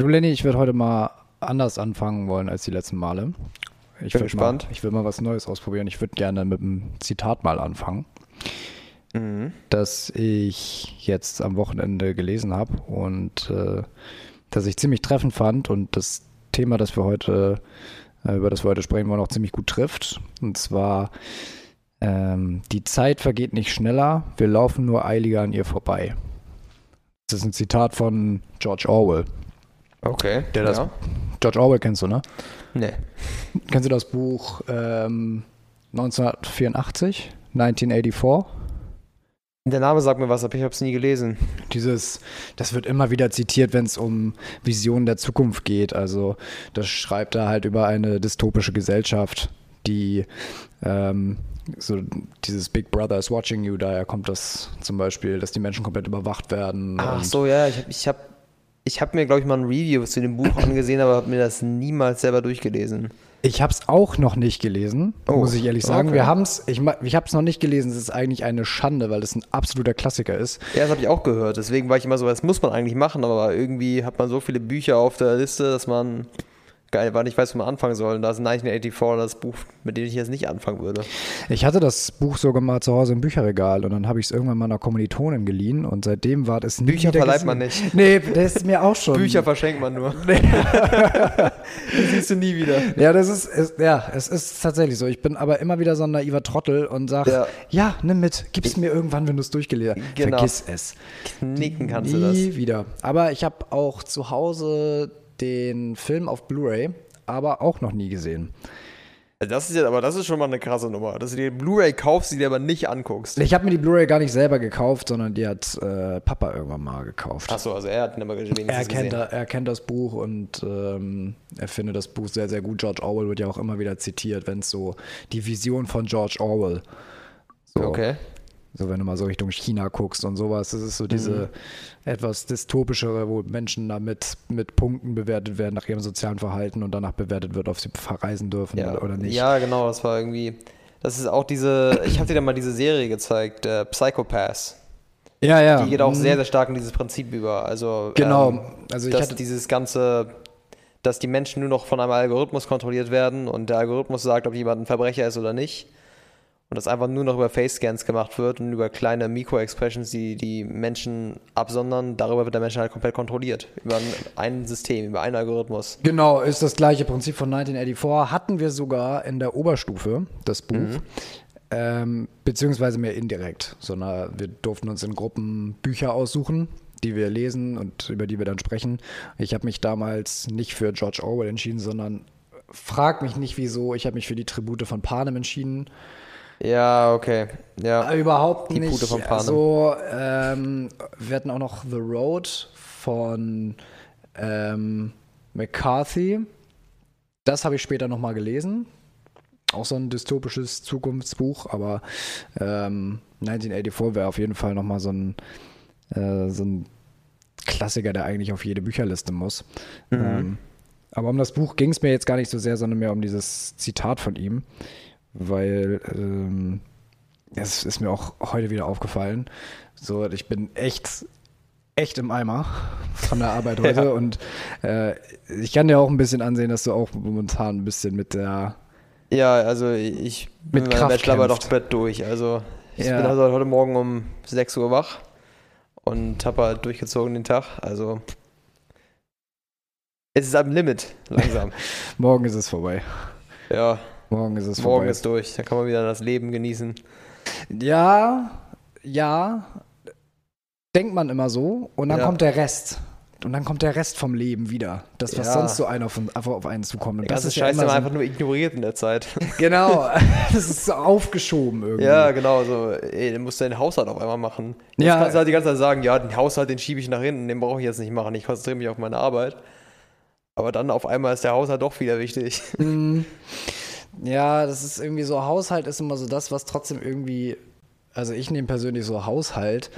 Du, Lenny, ich würde heute mal anders anfangen wollen als die letzten Male. Ich Bin gespannt. Mal, ich will mal was Neues ausprobieren. Ich würde gerne mit einem Zitat mal anfangen, Mhm. das ich jetzt am Wochenende gelesen habe und äh, das ich ziemlich treffend fand und das Thema, das wir heute, äh, über das wir heute sprechen wollen, auch ziemlich gut trifft. Und zwar, ähm, die Zeit vergeht nicht schneller, wir laufen nur eiliger an ihr vorbei. Das ist ein Zitat von George Orwell. Okay. Der das- ja. George Orwell kennst du, ne? Nee. Kennst du das Buch ähm, 1984, 1984? Der Name sagt mir was, aber ich habe es nie gelesen. Dieses, das wird immer wieder zitiert, wenn es um Visionen der Zukunft geht. Also das schreibt er halt über eine dystopische Gesellschaft, die ähm, so dieses Big Brother is watching you, daher kommt das zum Beispiel, dass die Menschen komplett überwacht werden. Ach so, ja, ich habe ich hab, ich hab mir, glaube ich, mal ein Review zu dem Buch angesehen, aber habe mir das niemals selber durchgelesen. Ich habe es auch noch nicht gelesen, Oh, muss ich ehrlich sagen. okay. Wir haben's, ich, ich habe es noch nicht gelesen. Es ist eigentlich eine Schande, weil es ein absoluter Klassiker ist. Ja, das habe ich auch gehört. Deswegen war ich immer so, das muss man eigentlich machen, aber irgendwie hat man so viele Bücher auf der Liste, dass man geil war, nicht weiß, wo man anfangen soll. Und da ist 1984 das Buch, mit dem ich jetzt nicht anfangen würde. Ich hatte das Buch sogar mal zu Hause im Bücherregal und dann habe ich es irgendwann meiner Kommilitonin geliehen und seitdem war es nie Bücher verleiht man nicht. Nee, das ist mir auch schon. Bücher verschenkt man nur. Die siehst du nie wieder. Ja, das ist, ist, ja, es ist tatsächlich so. Ich bin aber immer wieder so ein naiver Trottel und sage, ja. Ja. nimm mit, gib's mir irgendwann, wenn du es durchgelesen hast. Genau. Vergiss es. Knicken kannst Nie du das. wieder. Aber ich habe auch zu Hause den Film auf Blu-ray, aber auch noch nie gesehen. Das ist ja, aber das ist schon mal eine krasse Nummer. Dass du dir Blu-ray kaufst, die dir aber nicht anguckst. Ich habe mir die Blu-ray gar nicht selber gekauft, sondern die hat äh, Papa irgendwann mal gekauft. Achso, also er hat wenigstens Er kennt, gesehen. er kennt das Buch und ähm, er findet das Buch sehr, sehr gut. George Orwell wird ja auch immer wieder zitiert, wenn es so die Vision von George Orwell. So, Okay. So, wenn du mal so Richtung China guckst und sowas, das ist so diese etwas dystopischere, wo Menschen damit mit Punkten bewertet werden nach ihrem sozialen Verhalten und danach bewertet wird, ob sie verreisen dürfen Ja, oder nicht. ja, genau, das war irgendwie. Das ist auch diese. Ich habe dir da mal diese Serie gezeigt, äh, Psychopaths. ja. ja. Die geht auch Mhm. sehr, sehr stark in dieses Prinzip über. Also, Genau. ähm, Also ich dass hatte- dieses ganze. Dass die Menschen nur noch von einem Algorithmus kontrolliert werden und der Algorithmus sagt, ob jemand ein Verbrecher ist oder nicht. Und das einfach nur noch über Face-Scans gemacht wird und über kleine Mikro-Expressions, die die Menschen absondern. Darüber wird der Mensch halt komplett kontrolliert. Über ein, System, über einen Algorithmus. Genau, ist das gleiche Prinzip von 1984. Hatten wir sogar in der Oberstufe, das Buch. Mhm. Ähm, beziehungsweise mehr indirekt, sondern wir durften uns in Gruppen Bücher aussuchen, die wir lesen und über die wir dann sprechen. Ich habe mich damals nicht für George Orwell entschieden, sondern frag mich nicht wieso. Ich habe mich für die Tribute von Panem entschieden. Ja, okay. Ja. Überhaupt Die nicht. Pute. Also, ähm, wir hatten auch noch The Road von ähm, McCarthy. Das habe ich später nochmal gelesen. Auch so ein dystopisches Zukunftsbuch, aber ähm, 1984 wäre auf jeden Fall nochmal so ein, äh, so ein Klassiker, der eigentlich auf jede Bücherliste muss. Ähm, aber um das Buch ging es mir jetzt gar nicht so sehr, sondern mehr um dieses Zitat von ihm, weil ähm, es ist mir auch heute wieder aufgefallen. So, ich bin echt, echt im Eimer von der Arbeit heute Ja. und äh, ich kann dir auch ein bisschen ansehen, dass du auch momentan ein bisschen mit der Ja, also ich bin Mit meiner Kraft Bachelorarbeit auch komplett durch. Also ich Ja. bin also heute Morgen um 6 Uhr wach und habe halt durchgezogen den Tag. Also es ist am Limit, langsam. Morgen ist es vorbei. ja, Morgen ist es morgen vorbei. ist durch. Dann kann man wieder das Leben genießen. ja, ja, denkt man immer so und dann Ja. kommt der Rest. Und dann kommt der Rest vom Leben wieder. Das, was Ja. sonst so einer auf, einfach auf einen zukommt. Und das ist ja Scheiß immer haben wir so, einfach nur ignoriert in der Zeit. Genau, das ist so aufgeschoben irgendwie. ja, genau. So, ey, dann musst du den Haushalt auf einmal machen. Jetzt Ja. kannst du halt die ganze Zeit sagen, ja, den Haushalt, den schiebe ich nach hinten, den brauche ich jetzt nicht machen. Ich konzentriere mich auf meine Arbeit. Aber dann auf einmal ist der Haushalt doch wieder wichtig. Mm, Ja, das ist irgendwie so, Haushalt ist immer so das, was trotzdem irgendwie, also ich nehme persönlich so Haushalt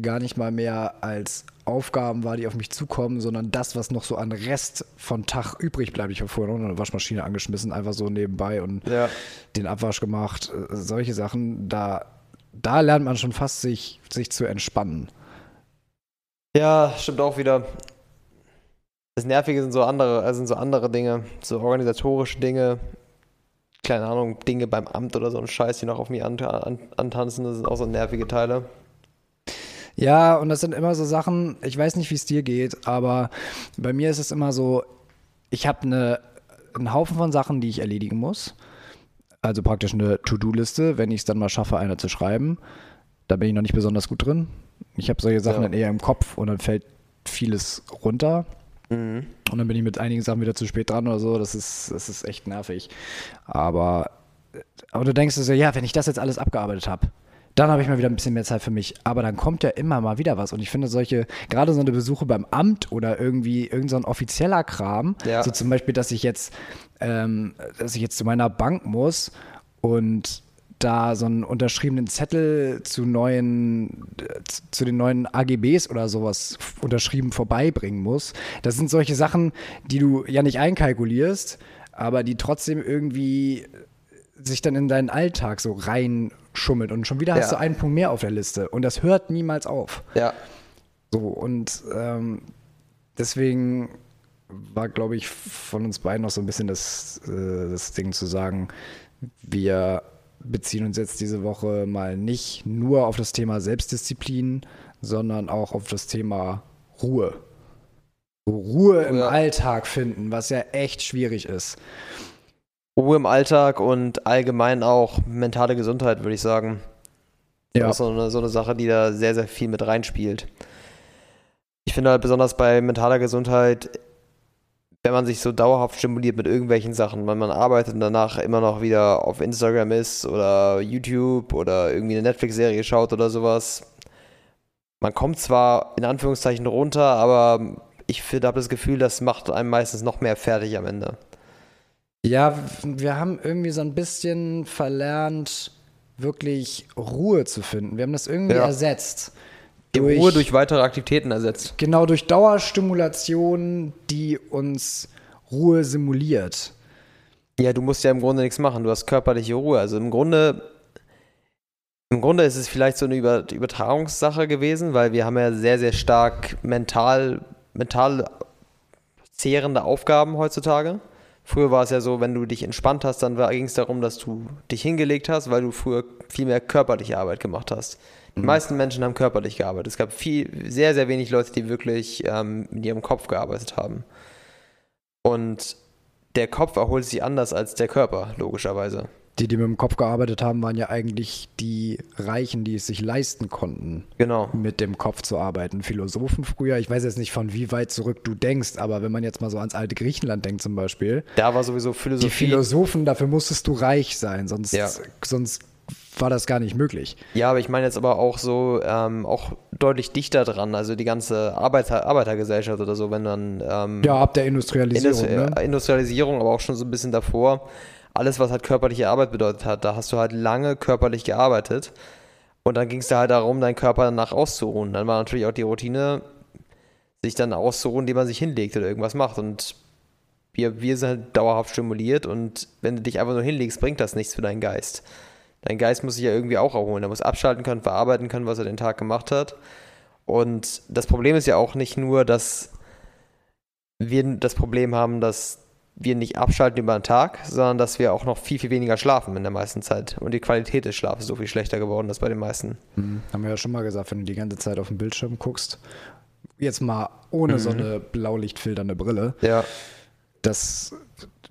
gar nicht mal mehr als Aufgaben wahr, die auf mich zukommen, sondern das, was noch so an Rest von Tag übrig bleibt. Ich habe vorher noch eine Waschmaschine angeschmissen, einfach so nebenbei und Ja. den Abwasch gemacht, äh, solche Sachen, da, da lernt man schon fast sich, sich zu entspannen. Ja, stimmt auch wieder. Das Nervige sind so andere, also sind so andere Dinge, so organisatorische Dinge, keine Ahnung, Dinge beim Amt oder so ein Scheiß, die noch auf mich an, an, antanzen, das sind auch so nervige Teile. Ja, und das sind immer so Sachen, ich weiß nicht, wie es dir geht, aber bei mir ist es immer so, ich habe eine, einen Haufen von Sachen, die ich erledigen muss. Also praktisch eine To-Do-Liste, wenn ich es dann mal schaffe, eine zu schreiben. Da bin ich noch nicht besonders gut drin. Ich habe solche Sachen Ja. dann eher im Kopf und dann fällt vieles runter. Mhm. Und dann bin ich mit einigen Sachen wieder zu spät dran oder so. Das ist, das ist echt nervig. Aber, aber du denkst dir so, ja, wenn ich das jetzt alles abgearbeitet habe, dann habe ich mal wieder ein bisschen mehr Zeit für mich. Aber dann kommt ja immer mal wieder was. Und ich finde solche, gerade so eine Besuche beim Amt oder irgendwie irgend so ein offizieller Kram, Ja. so zum Beispiel, dass ich jetzt, ähm, dass ich jetzt zu meiner Bank muss und da so einen unterschriebenen Zettel zu neuen, zu- den neuen AGBs oder sowas unterschrieben vorbeibringen muss. Das sind solche Sachen, die du ja nicht einkalkulierst, aber die trotzdem irgendwie sich dann in deinen Alltag so reinschummeln und schon wieder hast Ja. du einen Punkt mehr auf der Liste und das hört niemals auf. Ja. So, und ähm, deswegen war, glaube ich, von uns beiden noch so ein bisschen das, äh, das Ding zu sagen, wir beziehen uns jetzt diese Woche mal nicht nur auf das Thema Selbstdisziplin, sondern auch auf das Thema Ruhe. Ruhe im Ja. Alltag finden, was ja echt schwierig ist. Ruhe im Alltag und allgemein auch mentale Gesundheit, würde ich sagen. Ja. Das ist so eine, so eine Sache, die da sehr, sehr viel mit reinspielt. Ich finde halt besonders bei mentaler Gesundheit, wenn man sich so dauerhaft stimuliert mit irgendwelchen Sachen, wenn man arbeitet und danach immer noch wieder auf Instagram ist oder YouTube oder irgendwie eine Netflix-Serie schaut oder sowas. Man kommt zwar in Anführungszeichen runter, aber ich habe das Gefühl, das macht einem meistens noch mehr fertig am Ende. Ja, wir haben irgendwie so ein bisschen verlernt, wirklich Ruhe zu finden. Wir haben das irgendwie Ja. ersetzt. Die Ruhe durch weitere Aktivitäten ersetzt. Genau, durch Dauerstimulation, die uns Ruhe simuliert. Ja, du musst ja im Grunde nichts machen. Du hast körperliche Ruhe. Also im Grunde, im Grunde ist es vielleicht so eine Über Übertragungssache gewesen, weil wir haben ja sehr, sehr stark mental, mental zehrende Aufgaben heutzutage. Früher war es ja so, wenn du dich entspannt hast, dann ging es darum, dass du dich hingelegt hast, weil du früher viel mehr körperliche Arbeit gemacht hast. Die meisten Menschen haben körperlich gearbeitet. Es gab viel, sehr, sehr wenig Leute, die wirklich ähm, mit ihrem Kopf gearbeitet haben. Und der Kopf erholt sich anders als der Körper, logischerweise. Die, die mit dem Kopf gearbeitet haben, waren ja eigentlich die Reichen, die es sich leisten konnten, Genau. mit dem Kopf zu arbeiten. Philosophen früher, ich weiß jetzt nicht, von wie weit zurück du denkst, aber wenn man jetzt mal so ans alte Griechenland denkt zum Beispiel, Da war sowieso die Philosophie. Philosophen, dafür musstest du reich sein, sonst, Ja. sonst war das gar nicht möglich. ja, aber ich meine jetzt aber auch so, ähm, auch deutlich dichter dran. Also die ganze Arbeiter, Arbeitergesellschaft oder so, wenn dann ähm, Ja, ab der Industrialisierung. Industri ne? Industrialisierung, aber auch schon so ein bisschen davor. Alles, was halt körperliche Arbeit bedeutet hat, da hast du halt lange körperlich gearbeitet. Und dann ging es da halt darum, deinen Körper danach auszuruhen. Dann war natürlich auch die Routine, sich dann auszuruhen, indem man sich hinlegt oder irgendwas macht. Und wir, wir sind halt dauerhaft stimuliert und wenn du dich einfach nur hinlegst, bringt das nichts für deinen Geist. Dein Geist muss sich ja irgendwie auch erholen. Er muss abschalten können, verarbeiten können, was er den Tag gemacht hat. Und das Problem ist ja auch nicht nur, dass wir das Problem haben, dass wir nicht abschalten über den Tag, sondern dass wir auch noch viel, viel weniger schlafen in der meisten Zeit. Und die Qualität des Schlafes so viel schlechter geworden ist bei den meisten. Mhm. Haben wir ja schon mal gesagt, wenn du die ganze Zeit auf den Bildschirm guckst, jetzt mal ohne so eine blaulichtfilternde Brille, Ja. das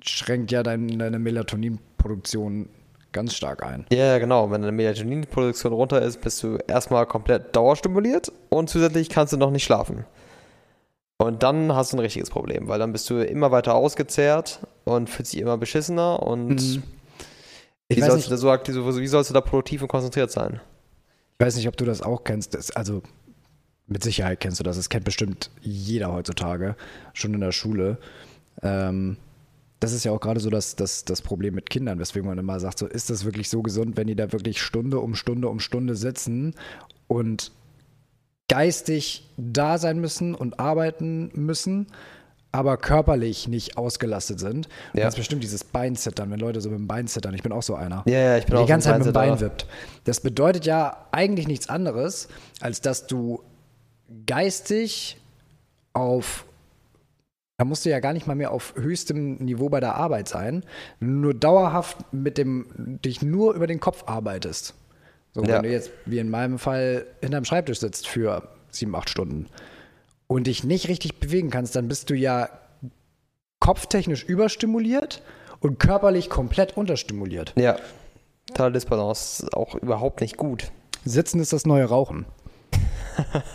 schränkt ja dein, deine Melatoninproduktion ganz stark ein. Ja, genau. Wenn deine Melatoninproduktion runter ist, bist du erstmal komplett dauerstimuliert und zusätzlich kannst du noch nicht schlafen. Und dann hast du ein richtiges Problem, weil dann bist du immer weiter ausgezehrt und fühlst dich immer beschissener und Mhm. Ich wie, weiß, sollst so- wie sollst du da produktiv und konzentriert sein? ich weiß nicht, ob du das auch kennst. Das, also mit Sicherheit kennst du das. Das kennt bestimmt jeder heutzutage, schon in der Schule. Ähm, das ist ja auch gerade so das, das, das Problem mit Kindern, weswegen man immer sagt, so ist das wirklich so gesund, wenn die da wirklich Stunde um Stunde um Stunde sitzen und geistig da sein müssen und arbeiten müssen, aber körperlich nicht ausgelastet sind. Du Ja. kannst bestimmt dieses Bein zittern, wenn Leute so mit dem Bein zittern. Ich bin auch so einer. Ja, ja, ich bin Der auch die ganze Zeit mit dem Bein wippt. Das bedeutet ja eigentlich nichts anderes, als dass du geistig auf Da musst du ja gar nicht mal mehr auf höchstem Niveau bei der Arbeit sein, wenn du nur dauerhaft mit dem, dich nur über den Kopf arbeitest. So, Ja. wenn du jetzt, wie in meinem Fall, hinterm Schreibtisch sitzt für sieben, acht Stunden und dich nicht richtig bewegen kannst, dann bist du ja kopftechnisch überstimuliert und körperlich komplett unterstimuliert. Ja. Totale Disbalance ist auch überhaupt nicht gut. Sitzen ist das neue Rauchen.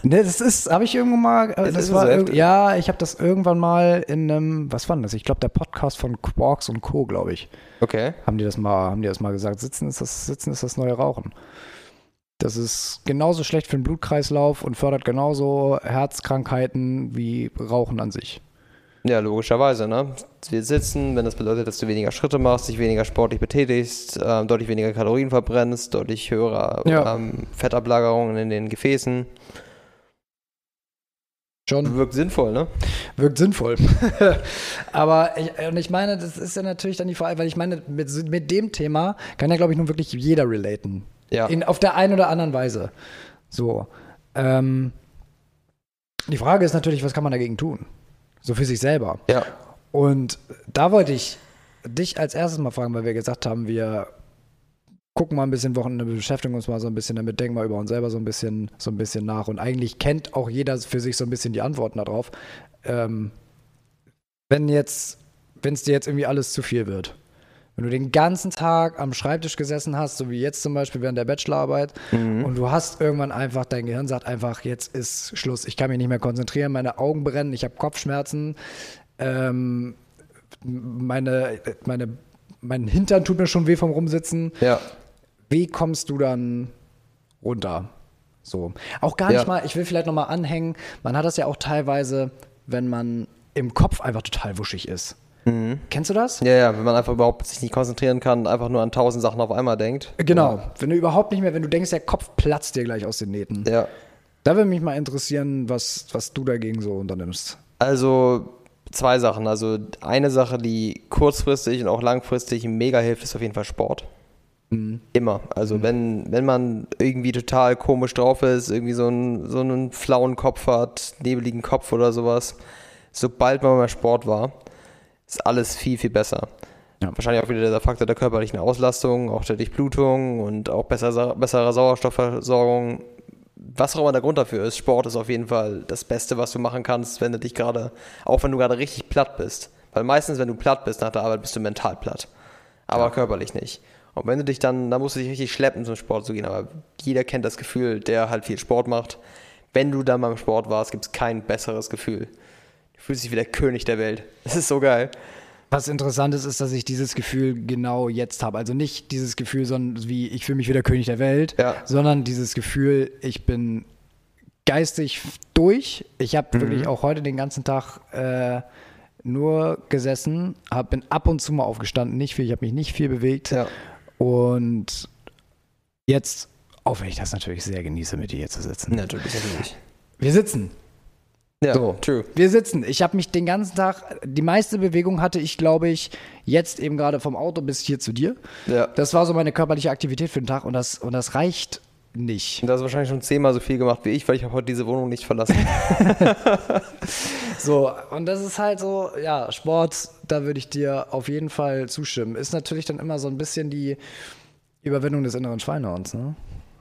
Ne, das ist, habe ich irgendwann mal, äh, das war so ja, ich habe das irgendwann mal in einem, was war denn das? Ich glaube, der Podcast von Quarks und Co., glaube ich, Okay. haben die das mal, haben die das mal gesagt. Sitzen ist das, Sitzen ist das neue Rauchen. Das ist genauso schlecht für den Blutkreislauf und fördert genauso Herzkrankheiten wie Rauchen an sich. Ja, logischerweise, ne? Wir sitzen, wenn das bedeutet, dass du weniger Schritte machst, dich weniger sportlich betätigst, ähm, deutlich weniger Kalorien verbrennst, deutlich höhere Ja. ähm, Fettablagerungen in den Gefäßen. Schon Wirkt sinnvoll, ne? wirkt sinnvoll. Aber ich, und ich meine, das ist ja natürlich dann die Frage, weil ich meine, mit, mit dem Thema kann ja, glaube ich, nun wirklich jeder relaten. Ja. In, auf der einen oder anderen Weise. So. Ähm, die Frage ist natürlich, was kann man dagegen tun? So für sich selber. ja. Und da wollte ich dich als erstes mal fragen, weil wir gesagt haben, wir gucken mal ein bisschen Wochenende, beschäftigen uns mal so ein bisschen damit, denken mal über uns selber so ein bisschen, so ein bisschen nach. Und eigentlich kennt auch jeder für sich so ein bisschen die Antworten darauf. Ähm, wenn jetzt, wenn es dir jetzt irgendwie alles zu viel wird, wenn du den ganzen Tag am Schreibtisch gesessen hast, so wie jetzt zum Beispiel während der Bachelorarbeit, und du hast irgendwann einfach, dein Gehirn sagt einfach, jetzt ist Schluss, ich kann mich nicht mehr konzentrieren, meine Augen brennen, ich habe Kopfschmerzen, ähm, meine, meine, mein Hintern tut mir schon weh vom Rumsitzen. Ja. Wie kommst du dann runter? So. Auch gar nicht Ja. mal, ich will vielleicht nochmal anhängen, man hat das ja auch teilweise, wenn man im Kopf einfach total wuschig ist. Kennst du das? Ja, ja, wenn man einfach überhaupt sich nicht konzentrieren kann, einfach nur an tausend Sachen auf einmal denkt. Genau. Wenn du überhaupt nicht mehr, wenn du denkst, der Kopf platzt dir gleich aus den Nähten. Ja. Da würde mich mal interessieren, was, was du dagegen so unternimmst. Also zwei Sachen. Also eine Sache, die kurzfristig und auch langfristig mega hilft, ist auf jeden Fall Sport. Immer. Also wenn, wenn man irgendwie total komisch drauf ist, irgendwie so einen, so einen flauen Kopf hat, nebeligen Kopf oder sowas, sobald man mal Sport war, ist alles viel, viel besser. Ja. Wahrscheinlich auch wieder der Faktor der körperlichen Auslastung, auch der Durchblutung und auch besser, bessere Sauerstoffversorgung. Was auch immer der Grund dafür ist, Sport ist auf jeden Fall das Beste, was du machen kannst, wenn du dich gerade, auch wenn du gerade richtig platt bist. Weil meistens, wenn du platt bist nach der Arbeit, bist du mental platt. Aber körperlich nicht. Und wenn du dich dann, dann musst du dich richtig schleppen, zum Sport zu gehen. Aber jeder kennt das Gefühl, der halt viel Sport macht. Wenn du dann beim Sport warst, gibt es kein besseres Gefühl. Du fühlst dich wie der König der Welt. Das ist so geil. Was interessant ist, ist, dass ich dieses Gefühl genau jetzt habe. Also nicht dieses Gefühl, sondern wie ich fühle mich wie der König der Welt, Ja. sondern dieses Gefühl, ich bin geistig durch. Ich habe wirklich auch heute den ganzen Tag äh, nur gesessen, hab, bin ab und zu mal aufgestanden, nicht viel, ich habe mich nicht viel bewegt. Ja. Und jetzt, auch wenn ich das natürlich sehr genieße, mit dir hier zu sitzen. Natürlich, natürlich. Wir sitzen. Ja, So. true. Wir sitzen. Ich habe mich den ganzen Tag, die meiste Bewegung hatte ich, glaube ich, jetzt eben gerade vom Auto bis hier zu dir. Ja. Das war so meine körperliche Aktivität für den Tag und das, und das reicht nicht. Und du hast wahrscheinlich schon zehnmal so viel gemacht wie ich, weil ich habe heute diese Wohnung nicht verlassen. So, und das ist halt so, ja, Sport, da würde ich dir auf jeden Fall zustimmen. Ist natürlich dann immer so ein bisschen die Überwindung des inneren Schweinehunds, ne?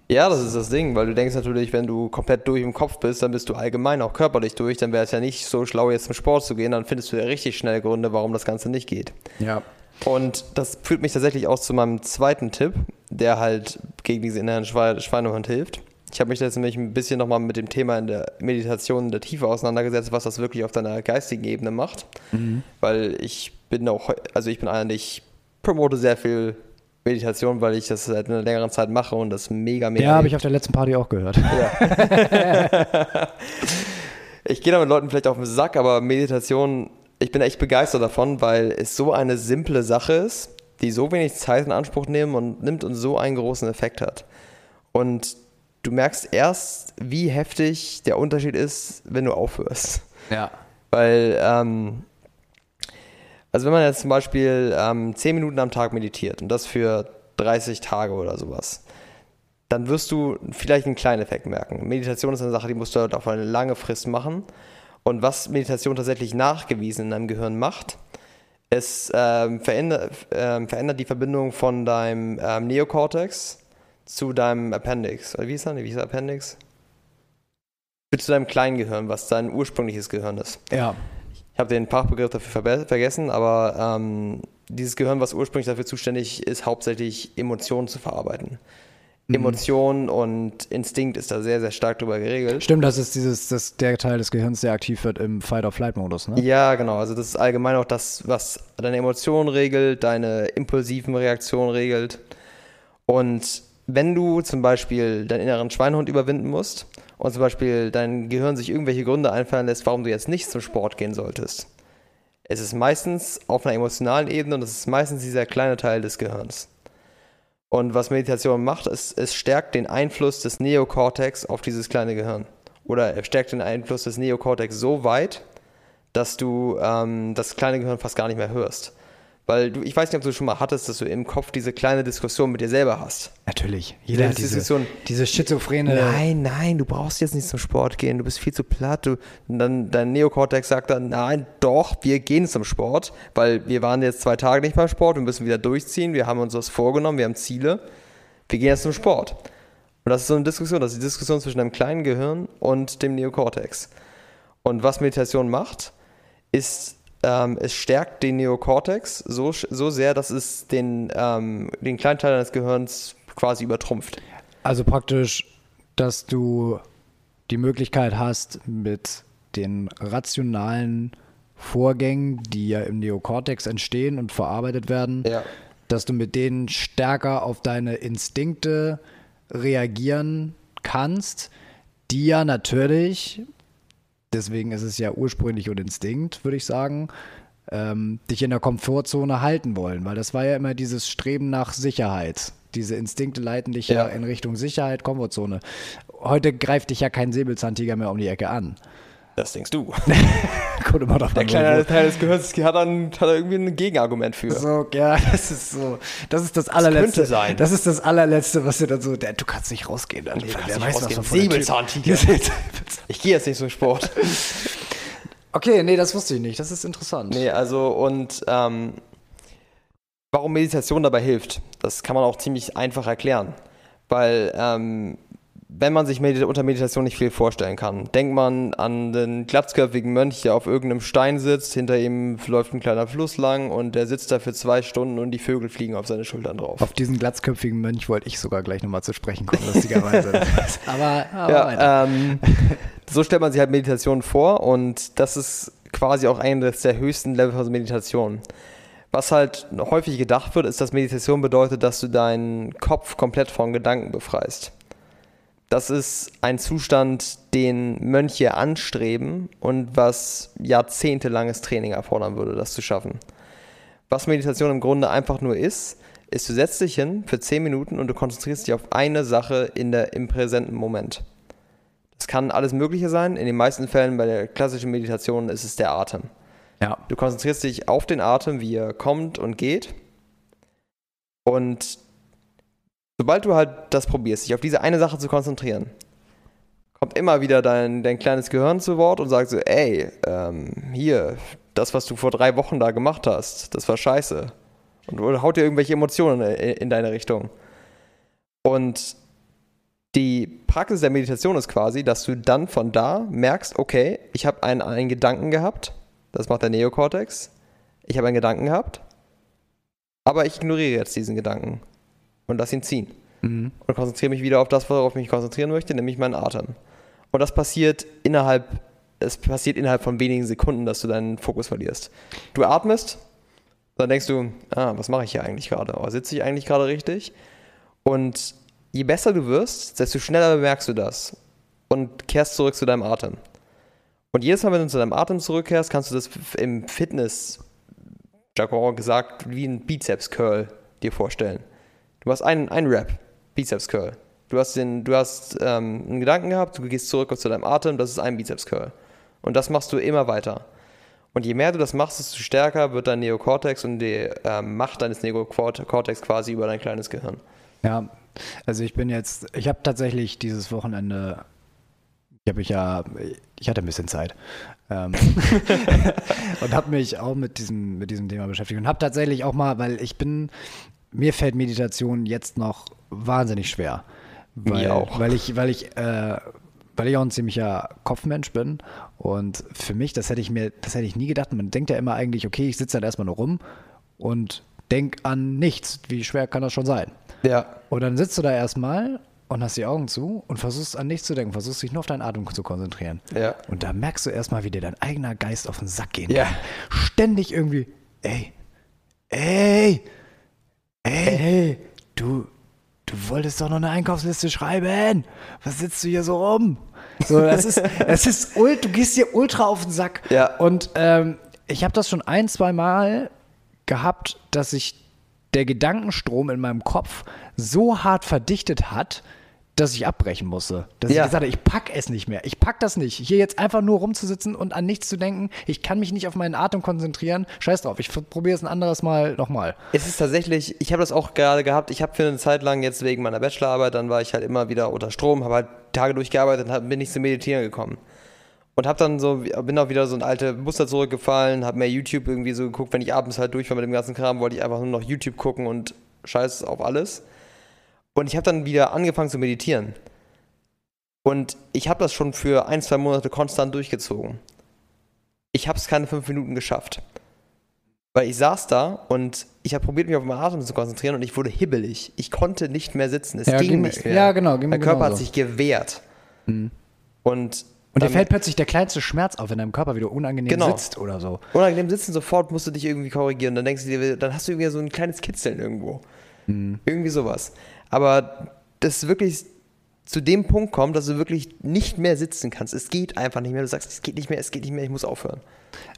Ja, das ist das Ding, weil du denkst natürlich, wenn du komplett durch im Kopf bist, dann bist du allgemein auch körperlich durch, dann wäre es ja nicht so schlau, jetzt zum Sport zu gehen, dann findest du ja richtig schnell Gründe, warum das Ganze nicht geht. Ja. Und das führt mich tatsächlich auch zu meinem zweiten Tipp, der halt gegen diese inneren Schwe- Schweinehund hilft. Ich habe mich jetzt nämlich ein bisschen nochmal mit dem Thema in der Meditation in der Tiefe auseinandergesetzt, was das wirklich auf deiner geistigen Ebene macht. Weil ich bin auch, also ich bin einer, ich promote sehr viel Meditation, weil ich das seit einer längeren Zeit mache und das mega, mega Ja, habe ich auf der letzten Party auch gehört. Ich gehe da mit Leuten vielleicht auf den Sack, aber Meditation, ich bin echt begeistert davon, weil es so eine simple Sache ist, die so wenig Zeit in Anspruch nimmt und nimmt und so einen großen Effekt hat. Und du merkst erst, wie heftig der Unterschied ist, wenn du aufhörst. Ja. Weil, ähm, also wenn man jetzt zum Beispiel ähm, 10 Minuten am Tag meditiert und das für 30 Tage oder sowas, dann wirst du vielleicht einen kleinen Effekt merken. Meditation ist eine Sache, die musst du halt auf eine lange Frist machen. Und was Meditation tatsächlich nachgewiesen in deinem Gehirn macht, es ähm, verändert, ähm, verändert die Verbindung von deinem ähm, Neokortex zu deinem Appendix. Oder wie ist das? Wie ist Appendix? Zu deinem kleinen Gehirn, was dein ursprüngliches Gehirn ist. Ja. Ich habe den Fachbegriff dafür ver vergessen, aber ähm, dieses Gehirn, was ursprünglich dafür zuständig ist, hauptsächlich Emotionen zu verarbeiten. Mhm. Emotion und Instinkt ist da sehr, sehr stark drüber geregelt. Stimmt, das ist dieses, das, der Teil des Gehirns, der aktiv wird im Fight-or-Flight-Modus, ne? Ja, genau. Also das ist allgemein auch das, was deine Emotionen regelt, deine impulsiven Reaktionen regelt. Und wenn du zum Beispiel deinen inneren Schweinehund überwinden musst und zum Beispiel dein Gehirn sich irgendwelche Gründe einfallen lässt, warum du jetzt nicht zum Sport gehen solltest, es ist meistens auf einer emotionalen Ebene und es ist meistens dieser kleine Teil des Gehirns. Und was Meditation macht, ist, es stärkt den Einfluss des Neokortex auf dieses kleine Gehirn. Oder es stärkt den Einfluss des Neokortex so weit, dass du ähm, das kleine Gehirn fast gar nicht mehr hörst. Weil du, ich weiß nicht, ob du schon mal hattest, dass du im Kopf diese kleine Diskussion mit dir selber hast. Natürlich. Jeder hat diese, Diskussion. diese schizophrene. Nein, nein, du brauchst jetzt nicht zum Sport gehen, du bist viel zu platt. Du, und dann dein Neokortex sagt dann, nein, doch, wir gehen zum Sport, weil wir waren jetzt zwei Tage nicht beim Sport, wir müssen wieder durchziehen, wir haben uns das vorgenommen, wir haben Ziele, wir gehen jetzt zum Sport. Und das ist so eine Diskussion, das ist die Diskussion zwischen deinem kleinen Gehirn und dem Neokortex. Und was Meditation macht, ist ähm, es stärkt den Neokortex so, so sehr, dass es den, ähm, den kleinen Teil deines Gehirns quasi übertrumpft. Also praktisch, dass du die Möglichkeit hast, mit den rationalen Vorgängen, die ja im Neokortex entstehen und verarbeitet werden, ja. dass du mit denen stärker auf deine Instinkte reagieren kannst, die ja natürlich deswegen ist es ja ursprünglich und Instinkt, würde ich sagen, ähm, dich in der Komfortzone halten wollen, weil das war ja immer dieses Streben nach Sicherheit. Diese Instinkte leiten dich ja, ja in Richtung Sicherheit, Komfortzone. Heute greift dich ja kein Säbelzahntiger mehr um die Ecke an. Das denkst du. Gut, immer Der kleine Teil des Gehirns hat dann hat er irgendwie ein Gegenargument für. So, ja, das ist so. Das ist das allerletzte. Das könnte sein. Das ist das allerletzte, was du dann so. Der, du kannst nicht rausgehen. Dann, nee, wer weiß, was Säbelzahntiger. ich gehe jetzt nicht zum Sport. okay, nee, das wusste ich nicht. Das ist interessant. Nee, also und ähm, warum Meditation dabei hilft, das kann man auch ziemlich einfach erklären. Weil ähm, wenn man sich Medi unter Meditation nicht viel vorstellen kann. Denkt man an den glatzköpfigen Mönch, der auf irgendeinem Stein sitzt, hinter ihm läuft ein kleiner Fluss lang und der sitzt da für zwei Stunden und die Vögel fliegen auf seine Schultern drauf. Auf diesen glatzköpfigen Mönch wollte ich sogar gleich nochmal zu sprechen kommen, lustigerweise. aber aber ja, ähm, so stellt man sich halt Meditation vor und das ist quasi auch eines der höchsten Level von Meditation. Was halt häufig gedacht wird, ist, dass Meditation bedeutet, dass du deinen Kopf komplett von Gedanken befreist. Das ist ein Zustand, den Mönche anstreben und was jahrzehntelanges Training erfordern würde, das zu schaffen. Was Meditation im Grunde einfach nur ist, ist, du setzt dich hin für 10 Minuten und du konzentrierst dich auf eine Sache in der, im präsenten Moment. Das kann alles Mögliche sein. In den meisten Fällen bei der klassischen Meditation ist es der Atem. Ja. Du konzentrierst dich auf den Atem, wie er kommt und geht. Und sobald du halt das probierst, dich auf diese eine Sache zu konzentrieren, kommt immer wieder dein, dein kleines Gehirn zu Wort und sagt so, ey, ähm, hier, das, was du vor drei Wochen da gemacht hast, das war scheiße. Und haut dir irgendwelche Emotionen in deine Richtung. Und die Praxis der Meditation ist quasi, dass du dann von da merkst, okay, ich habe einen, einen Gedanken gehabt, das macht der Neokortex, ich habe einen Gedanken gehabt, aber ich ignoriere jetzt diesen Gedanken und lass ihn ziehen. Mhm. Und konzentriere mich wieder auf das, worauf ich mich konzentrieren möchte, nämlich meinen Atem. Und das passiert innerhalb, es passiert innerhalb von wenigen Sekunden, dass du deinen Fokus verlierst. Du atmest, dann denkst du, ah, was mache ich hier eigentlich gerade? Oh, sitze ich eigentlich gerade richtig? Und je besser du wirst, desto schneller bemerkst du das und kehrst zurück zu deinem Atem. Und jedes Mal, wenn du zu deinem Atem zurückkehrst, kannst du das im Fitness-Jargon gesagt wie ein Bizeps-Curl dir vorstellen. Du hast einen, einen Rap, Bizeps Curl. Du hast, den, du hast ähm, einen Gedanken gehabt, du gehst zurück zu deinem Atem, das ist ein Bizeps Curl. Und das machst du immer weiter. Und je mehr du das machst, desto stärker wird dein Neokortex und die äh, Macht deines Neokortex quasi über dein kleines Gehirn. Ja, also ich bin jetzt, ich habe tatsächlich dieses Wochenende habe mich ja, ich hatte ein bisschen Zeit. Ähm, und habe mich auch mit diesem, mit diesem Thema beschäftigt. Und habe tatsächlich auch mal, weil ich bin, mir fällt Meditation jetzt noch wahnsinnig schwer. Weil, Mir auch. Weil ich, weil ich, äh, weil ich auch ein ziemlicher Kopfmensch bin. Und für mich, das hätte ich mir, das hätte ich nie gedacht. Man denkt ja immer eigentlich, okay, ich sitze dann erstmal nur rum und denk an nichts. Wie schwer kann das schon sein? Ja. Und dann sitzt du da erstmal und hast die Augen zu und versuchst an nichts zu denken, versuchst dich nur auf deinen Atem zu konzentrieren. Ja. Und da merkst du erstmal, wie dir dein eigener Geist auf den Sack gehen Ja. kann. Ständig irgendwie, ey, ey, ey, du, du wolltest doch noch eine Einkaufsliste schreiben. Was sitzt du hier so rum? So, das ist, das ist, ult- du gehst dir ultra auf den Sack. Ja. Und ähm, ich habe das schon ein, zwei Mal gehabt, dass sich der Gedankenstrom in meinem Kopf so hart verdichtet hat, dass ich abbrechen musste. Dass Ja. ich gesagt habe, ich pack es nicht mehr. Ich pack das nicht. Hier jetzt einfach nur rumzusitzen und an nichts zu denken. Ich kann mich nicht auf meinen Atem konzentrieren. Scheiß drauf. Ich probiere es ein anderes Mal nochmal. Es ist tatsächlich, ich habe das auch gerade gehabt. Ich habe für eine Zeit lang jetzt wegen meiner Bachelorarbeit, dann war ich halt immer wieder unter Strom, habe halt Tage durchgearbeitet und bin nicht zum Meditieren gekommen. Und habe dann so, bin auch wieder so ein alte Muster zurückgefallen, habe mehr YouTube irgendwie so geguckt, wenn ich abends halt durch war mit dem ganzen Kram, wollte ich einfach nur noch YouTube gucken und scheiß auf alles. Und ich habe dann wieder angefangen zu meditieren. Und ich habe das schon für ein, zwei Monate konstant durchgezogen. Ich habe es keine fünf Minuten geschafft. Weil ich saß da und ich habe probiert, mich auf meinen Atem zu konzentrieren und ich wurde hibbelig. Ich konnte nicht mehr sitzen. Es Ja, ging nicht mehr. ja, genau, ging Mein Körper hat genauso. sich gewehrt. Und, Und dir fällt plötzlich der kleinste Schmerz auf, wenn deinem Körper wieder unangenehm Genau. sitzt oder so. unangenehm sitzen, sofort musst du dich irgendwie korrigieren. Dann denkst du dir, dann hast du irgendwie so ein kleines Kitzeln irgendwo. Mhm. Irgendwie sowas. Aber das wirklich zu dem Punkt kommt, dass du wirklich nicht mehr sitzen kannst. Es geht einfach nicht mehr. Du sagst, es geht nicht mehr, es geht nicht mehr, ich muss aufhören.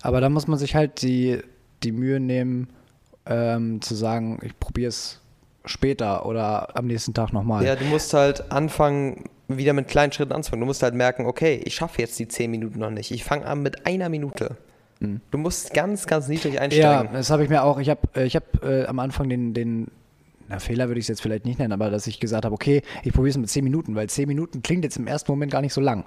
Aber da muss man sich halt die, die Mühe nehmen, ähm, zu sagen, ich probiere es später oder am nächsten Tag nochmal. Ja, du musst halt anfangen, wieder mit kleinen Schritten anzufangen. Du musst halt merken, okay, ich schaffe jetzt die 10 Minuten noch nicht. Ich fange an mit einer Minute. Du musst ganz, ganz niedrig Mhm. Ja, einsteigen. das habe ich mir auch. Ich habe ich hab, äh, am Anfang den, den na, Fehler würde ich es jetzt vielleicht nicht nennen, aber dass ich gesagt habe, okay, ich probiere es mit 10 Minuten, weil 10 Minuten klingt jetzt im ersten Moment gar nicht so lang.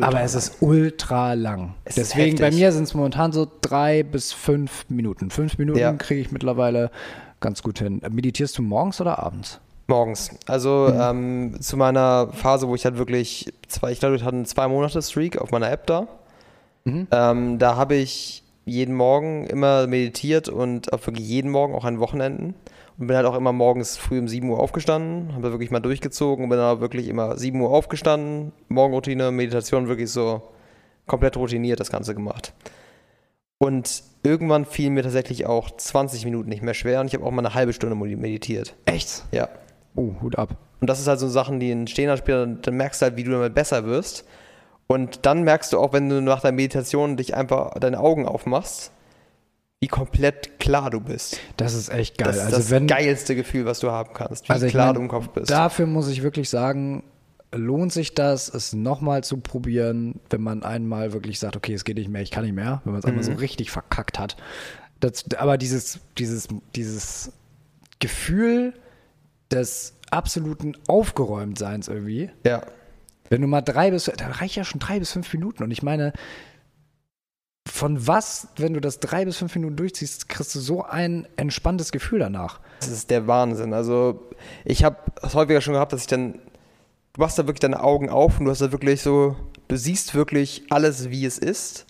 Aber es ist ultra lang. Es Deswegen, bei mir sind es momentan so drei bis fünf Minuten. Fünf Minuten Ja. kriege ich mittlerweile ganz gut hin. Meditierst du morgens oder abends? Morgens. Also ähm, zu meiner Phase, wo ich halt wirklich zwei, ich glaube, ich hatte einen zwei Monate Streak auf meiner App da. Ähm, da habe ich jeden Morgen immer meditiert und auch wirklich jeden Morgen, auch an Wochenenden. Und bin halt auch immer morgens früh um 7 Uhr aufgestanden, habe da wirklich mal durchgezogen und bin dann auch wirklich immer 7 Uhr aufgestanden, Morgenroutine, Meditation wirklich so komplett routiniert das Ganze gemacht. Und irgendwann fiel mir tatsächlich auch 20 Minuten nicht mehr schwer und ich habe auch mal eine halbe Stunde meditiert. Echt? Ja. Oh, Hut ab. Und das ist halt so Sachen, die entstehen dann später, dann merkst du halt, wie du damit besser wirst. Und dann merkst du auch, wenn du nach der Meditation dich einfach deine Augen aufmachst, wie komplett klar du bist. Das ist echt geil. Das ist also das wenn, geilste Gefühl, was du haben kannst, wie Also klar mein, du im Kopf bist. Dafür muss ich wirklich sagen, lohnt sich das, es nochmal zu probieren, wenn man einmal wirklich sagt, okay, es geht nicht mehr, ich kann nicht mehr, wenn man es einmal Mhm. so richtig verkackt hat. Das, aber dieses, dieses, dieses Gefühl des absoluten Aufgeräumtseins irgendwie, ja. wenn du mal drei bis, da reicht ja schon drei bis fünf Minuten und ich meine, von was, wenn du das drei bis fünf Minuten durchziehst, kriegst du so ein entspanntes Gefühl danach. Das ist der Wahnsinn. Also ich habe es häufiger schon gehabt, dass ich dann, du machst da wirklich deine Augen auf und du hast da wirklich so, du siehst wirklich alles, wie es ist.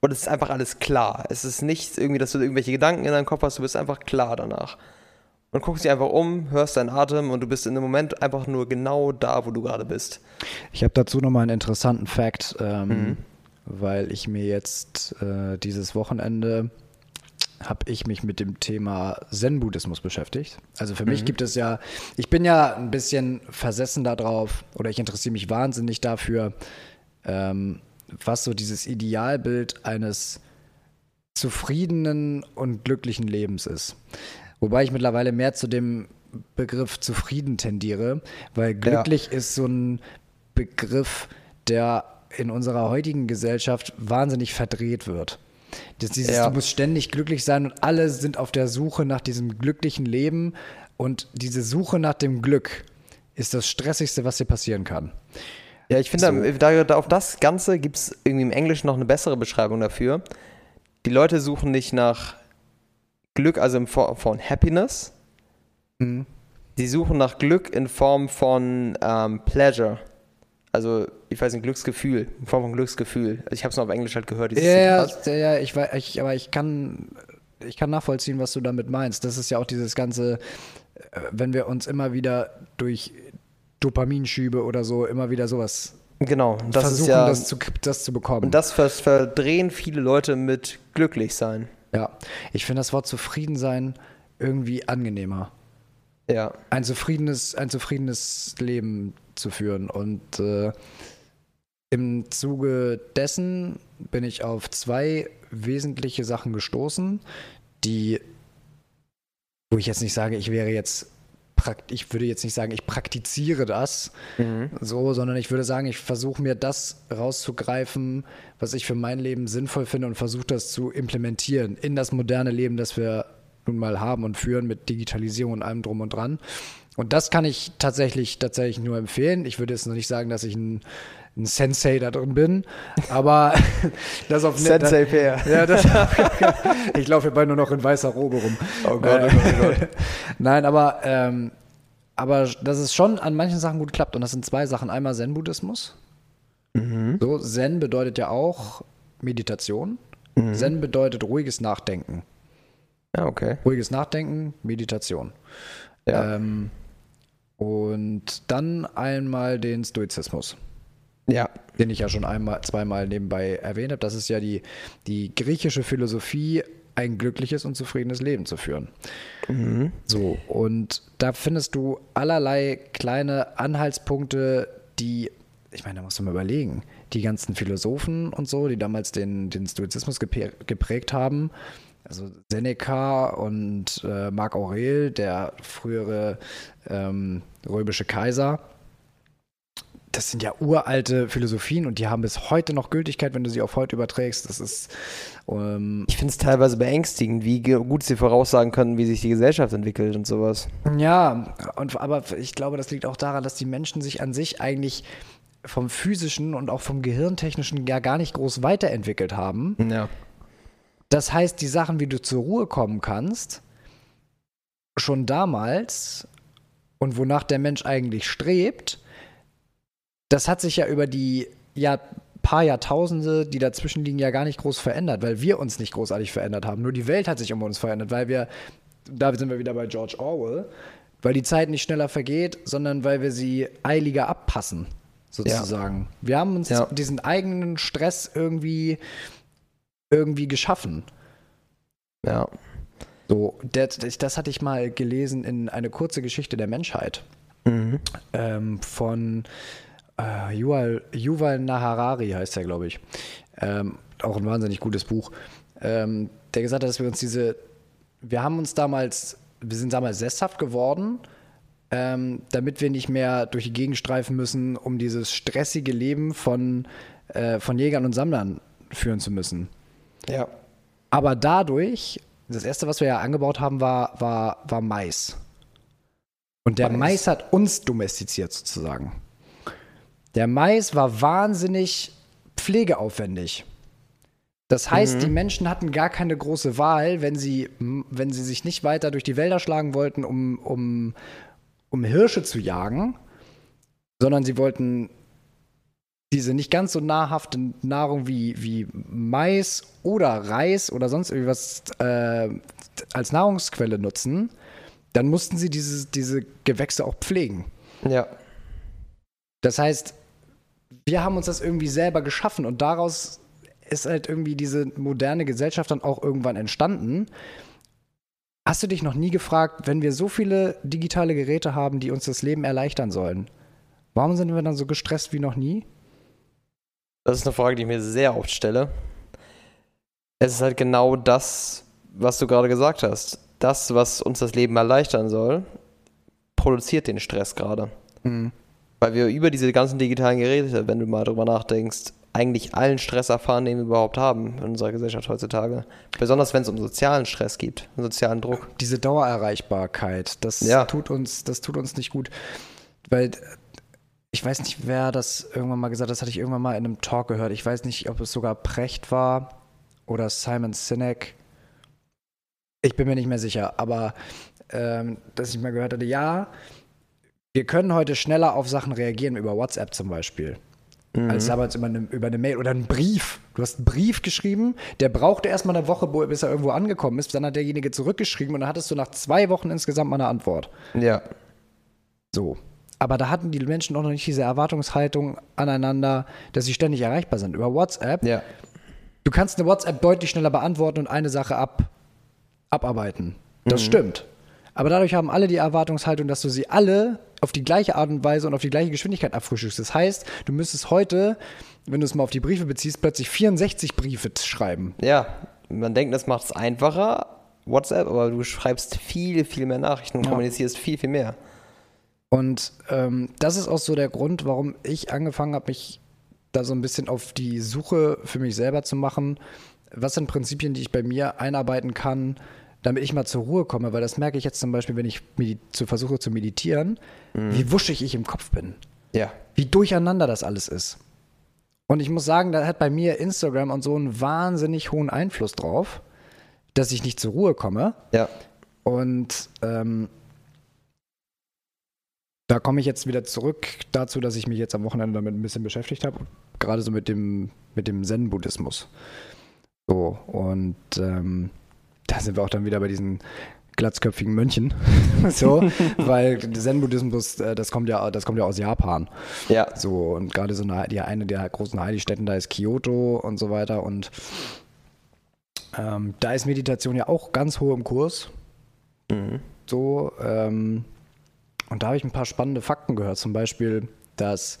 Und es ist einfach alles klar. Es ist nicht irgendwie, dass du irgendwelche Gedanken in deinem Kopf hast, du bist einfach klar danach. Und guckst dich einfach um, hörst deinen Atem und du bist in dem Moment einfach nur genau da, wo du gerade bist. Ich habe dazu nochmal einen interessanten Fact, ähm, Mhm. Weil ich mir jetzt äh, dieses Wochenende habe ich mich mit dem Thema Zen-Buddhismus beschäftigt. Also für Mhm. mich gibt es ja, ich bin ja ein bisschen versessen darauf oder ich interessiere mich wahnsinnig dafür, ähm, was so dieses Idealbild eines zufriedenen und glücklichen Lebens ist. Wobei ich mittlerweile mehr zu dem Begriff zufrieden tendiere, weil glücklich ist so ein Begriff, der in unserer heutigen Gesellschaft wahnsinnig verdreht wird. Das, dieses, Ja. Du musst ständig glücklich sein und alle sind auf der Suche nach diesem glücklichen Leben und diese Suche nach dem Glück ist das Stressigste, was dir passieren kann. Ja, ich finde, so. da, da, auf das Ganze gibt es irgendwie im Englischen noch eine bessere Beschreibung dafür. Die Leute suchen nicht nach Glück, also in Form von Happiness. Mhm. Sie suchen nach Glück in Form von ähm, Pleasure. Also, ich weiß nicht, Glücksgefühl, in Form von Glücksgefühl. Also ich habe es noch auf Englisch halt gehört. Ja, ja, ja, ich weiß, ich, aber ich kann, ich kann nachvollziehen, was du damit meinst. Das ist ja auch dieses ganze, äh, wenn wir uns immer wieder durch Dopaminschübe oder so immer wieder sowas genau, das versuchen, ja, das, zu, das zu bekommen. Und das verdrehen viele Leute mit glücklich sein. Ja, ich finde das Wort zufrieden sein irgendwie angenehmer. Ja. Ein zufriedenes, ein zufriedenes Leben zu führen. Und äh, im Zuge dessen bin ich auf zwei wesentliche Sachen gestoßen, die, wo ich jetzt nicht sage, ich wäre jetzt ich würde jetzt nicht sagen, ich praktiziere das mhm. so, sondern ich würde sagen, ich versuche mir das rauszugreifen, was ich für mein Leben sinnvoll finde und versuche das zu implementieren in das moderne Leben, das wir nun mal haben und führen mit Digitalisierung und allem drum und dran. Und das kann ich tatsächlich, tatsächlich nur empfehlen. Ich würde jetzt noch nicht sagen, dass ich ein, ein Sensei da drin bin, aber das auf Sensei Pair. Ja, das, ich laufe hierbei nur noch in weißer Robe rum. Oh Gott, oh Gott, oh Gott. Nein, aber, ähm, aber dass es schon an manchen Sachen gut klappt. Und das sind zwei Sachen. Einmal Zen-Buddhismus. Mhm. So, Zen bedeutet ja auch Meditation. Mhm. Zen bedeutet ruhiges Nachdenken. Ja, okay. Ruhiges Nachdenken, Meditation. Ja. Ähm, und dann einmal den Stoizismus. Ja. Den ich ja schon einmal, zweimal nebenbei erwähnt habe. Das ist ja die, die griechische Philosophie, ein glückliches und zufriedenes Leben zu führen. Mhm. So, und da findest du allerlei kleine Anhaltspunkte, die, ich meine, da musst du mal überlegen, die ganzen Philosophen und so, die damals den, den Stoizismus geprägt haben, also Seneca und äh, Marc Aurel, der frühere ähm, römische Kaiser, das sind ja uralte Philosophien und die haben bis heute noch Gültigkeit, wenn du sie auf heute überträgst. Das ist. Ähm ich finde es teilweise beängstigend, wie gut sie voraussagen können, wie sich die Gesellschaft entwickelt und sowas. Ja, und, aber ich glaube, das liegt auch daran, dass die Menschen sich an sich eigentlich vom physischen und auch vom gehirntechnischen ja gar nicht groß weiterentwickelt haben. Ja. Das heißt, die Sachen, wie du zur Ruhe kommen kannst, schon damals und wonach der Mensch eigentlich strebt, das hat sich ja über die ja, paar Jahrtausende, die dazwischen liegen, ja gar nicht groß verändert, weil wir uns nicht großartig verändert haben. Nur die Welt hat sich um uns verändert, weil wir, da sind wir wieder bei George Orwell, weil die Zeit nicht schneller vergeht, sondern weil wir sie eiliger abpassen, sozusagen. Ja. Wir haben uns ja. diesen eigenen Stress irgendwie irgendwie geschaffen. Ja. So, das, das hatte ich mal gelesen in eine kurze Geschichte der Menschheit mhm. ähm, von äh, Yuval, Yuval Naharari heißt er, glaube ich. Ähm, auch ein wahnsinnig gutes Buch. Ähm, der gesagt hat, dass wir uns diese, wir haben uns damals, wir sind damals sesshaft geworden, ähm, damit wir nicht mehr durch die Gegend streifen müssen, um dieses stressige Leben von, äh, von Jägern und Sammlern führen zu müssen. Ja. Aber dadurch, das erste, was wir ja angebaut haben, war, war, war Mais. Und der Mais. Mais hat uns domestiziert sozusagen. Der Mais war wahnsinnig pflegeaufwendig. Das heißt, mhm. die Menschen hatten gar keine große Wahl, wenn sie, wenn sie sich nicht weiter durch die Wälder schlagen wollten, um, um, um Hirsche zu jagen, sondern sie wollten diese nicht ganz so nahrhafte Nahrung wie, wie Mais oder Reis oder sonst irgendwas äh, als Nahrungsquelle nutzen, dann mussten sie diese, diese Gewächse auch pflegen. Ja. Das heißt, wir haben uns das irgendwie selber geschaffen und daraus ist halt irgendwie diese moderne Gesellschaft dann auch irgendwann entstanden. Hast du dich noch nie gefragt, wenn wir so viele digitale Geräte haben, die uns das Leben erleichtern sollen, warum sind wir dann so gestresst wie noch nie? Das ist eine Frage, die ich mir sehr oft stelle. Es ist halt genau das, was du gerade gesagt hast. Das, was uns das Leben erleichtern soll, produziert den Stress gerade. Mhm. Weil wir über diese ganzen digitalen Geräte, wenn du mal drüber nachdenkst, eigentlich allen Stress erfahren, den wir überhaupt haben in unserer Gesellschaft heutzutage. Besonders wenn es um sozialen Stress gibt, sozialen Druck. Diese Dauererreichbarkeit, das, ja. tut uns, das tut uns nicht gut. Weil ich weiß nicht, wer das irgendwann mal gesagt hat, das hatte ich irgendwann mal in einem Talk gehört. Ich weiß nicht, ob es sogar Precht war oder Simon Sinek. Ich bin mir nicht mehr sicher, aber ähm, dass ich mal gehört hatte, ja, wir können heute schneller auf Sachen reagieren, über WhatsApp zum Beispiel. Mhm. Als damals über eine, über eine Mail oder einen Brief. Du hast einen Brief geschrieben, der brauchte erstmal eine Woche, bis er irgendwo angekommen ist. Dann hat derjenige zurückgeschrieben und dann hattest du nach zwei Wochen insgesamt mal eine Antwort. Ja. So. Aber da hatten die Menschen auch noch nicht diese Erwartungshaltung aneinander, dass sie ständig erreichbar sind. Über WhatsApp. Ja. Du kannst eine WhatsApp deutlich schneller beantworten und eine Sache ab, abarbeiten. Das mhm. stimmt. Aber dadurch haben alle die Erwartungshaltung, dass du sie alle auf die gleiche Art und Weise und auf die gleiche Geschwindigkeit abfrühstückst. Das heißt, du müsstest heute, wenn du es mal auf die Briefe beziehst, plötzlich 64 Briefe schreiben. Ja, man denkt, das macht es einfacher, WhatsApp, aber du schreibst viel, viel mehr Nachrichten und ja. kommunizierst viel, viel mehr. Und ähm, das ist auch so der Grund, warum ich angefangen habe, mich da so ein bisschen auf die Suche für mich selber zu machen. Was sind Prinzipien, die ich bei mir einarbeiten kann, damit ich mal zur Ruhe komme? Weil das merke ich jetzt zum Beispiel, wenn ich zu versuche zu meditieren, mhm. wie wuschig ich im Kopf bin. Ja. Wie durcheinander das alles ist. Und ich muss sagen, da hat bei mir Instagram und so einen wahnsinnig hohen Einfluss drauf, dass ich nicht zur Ruhe komme. Ja. Und ähm, da komme ich jetzt wieder zurück dazu, dass ich mich jetzt am Wochenende damit ein bisschen beschäftigt habe. Gerade so mit dem, mit dem Zen-Buddhismus. So, und ähm, da sind wir auch dann wieder bei diesen glatzköpfigen Mönchen. so, weil Zen-Buddhismus, äh, das kommt ja, das kommt ja aus Japan. Ja. So, und gerade so eine, die, eine der großen Heiligstätten da ist Kyoto und so weiter. Und ähm, da ist Meditation ja auch ganz hoch im Kurs. Mhm. So, ähm, und da habe ich ein paar spannende Fakten gehört. Zum Beispiel, dass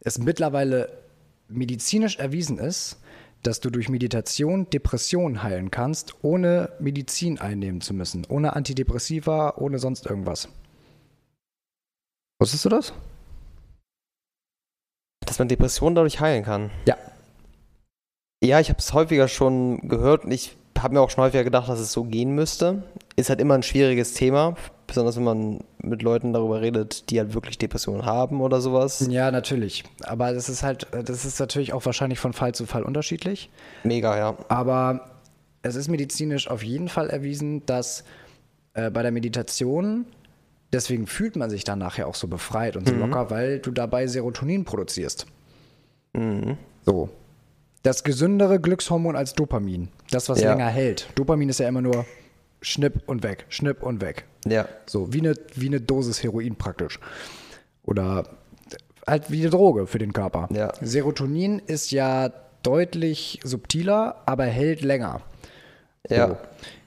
es mittlerweile medizinisch erwiesen ist, dass du durch Meditation Depressionen heilen kannst, ohne Medizin einnehmen zu müssen. Ohne Antidepressiva, ohne sonst irgendwas. Wusstest du das? Dass man Depressionen dadurch heilen kann. Ja. Ja, ich habe es häufiger schon gehört und ich habe mir auch schon häufiger gedacht, dass es so gehen müsste. Ist halt immer ein schwieriges Thema, besonders wenn man mit Leuten darüber redet, die halt wirklich Depressionen haben oder sowas. Ja, natürlich. Aber das ist halt, das ist natürlich auch wahrscheinlich von Fall zu Fall unterschiedlich. Mega, ja. Aber es ist medizinisch auf jeden Fall erwiesen, dass äh, bei der Meditation, deswegen fühlt man sich dann nachher auch so befreit und so mhm. locker, weil du dabei Serotonin produzierst. Mhm. So. Das gesündere Glückshormon als Dopamin. Das, was ja. länger hält. Dopamin ist ja immer nur schnipp und weg, schnipp und weg. Ja. So, wie eine, wie eine Dosis Heroin praktisch. Oder halt wie eine Droge für den Körper. Ja. Serotonin ist ja deutlich subtiler, aber hält länger. Ja. So.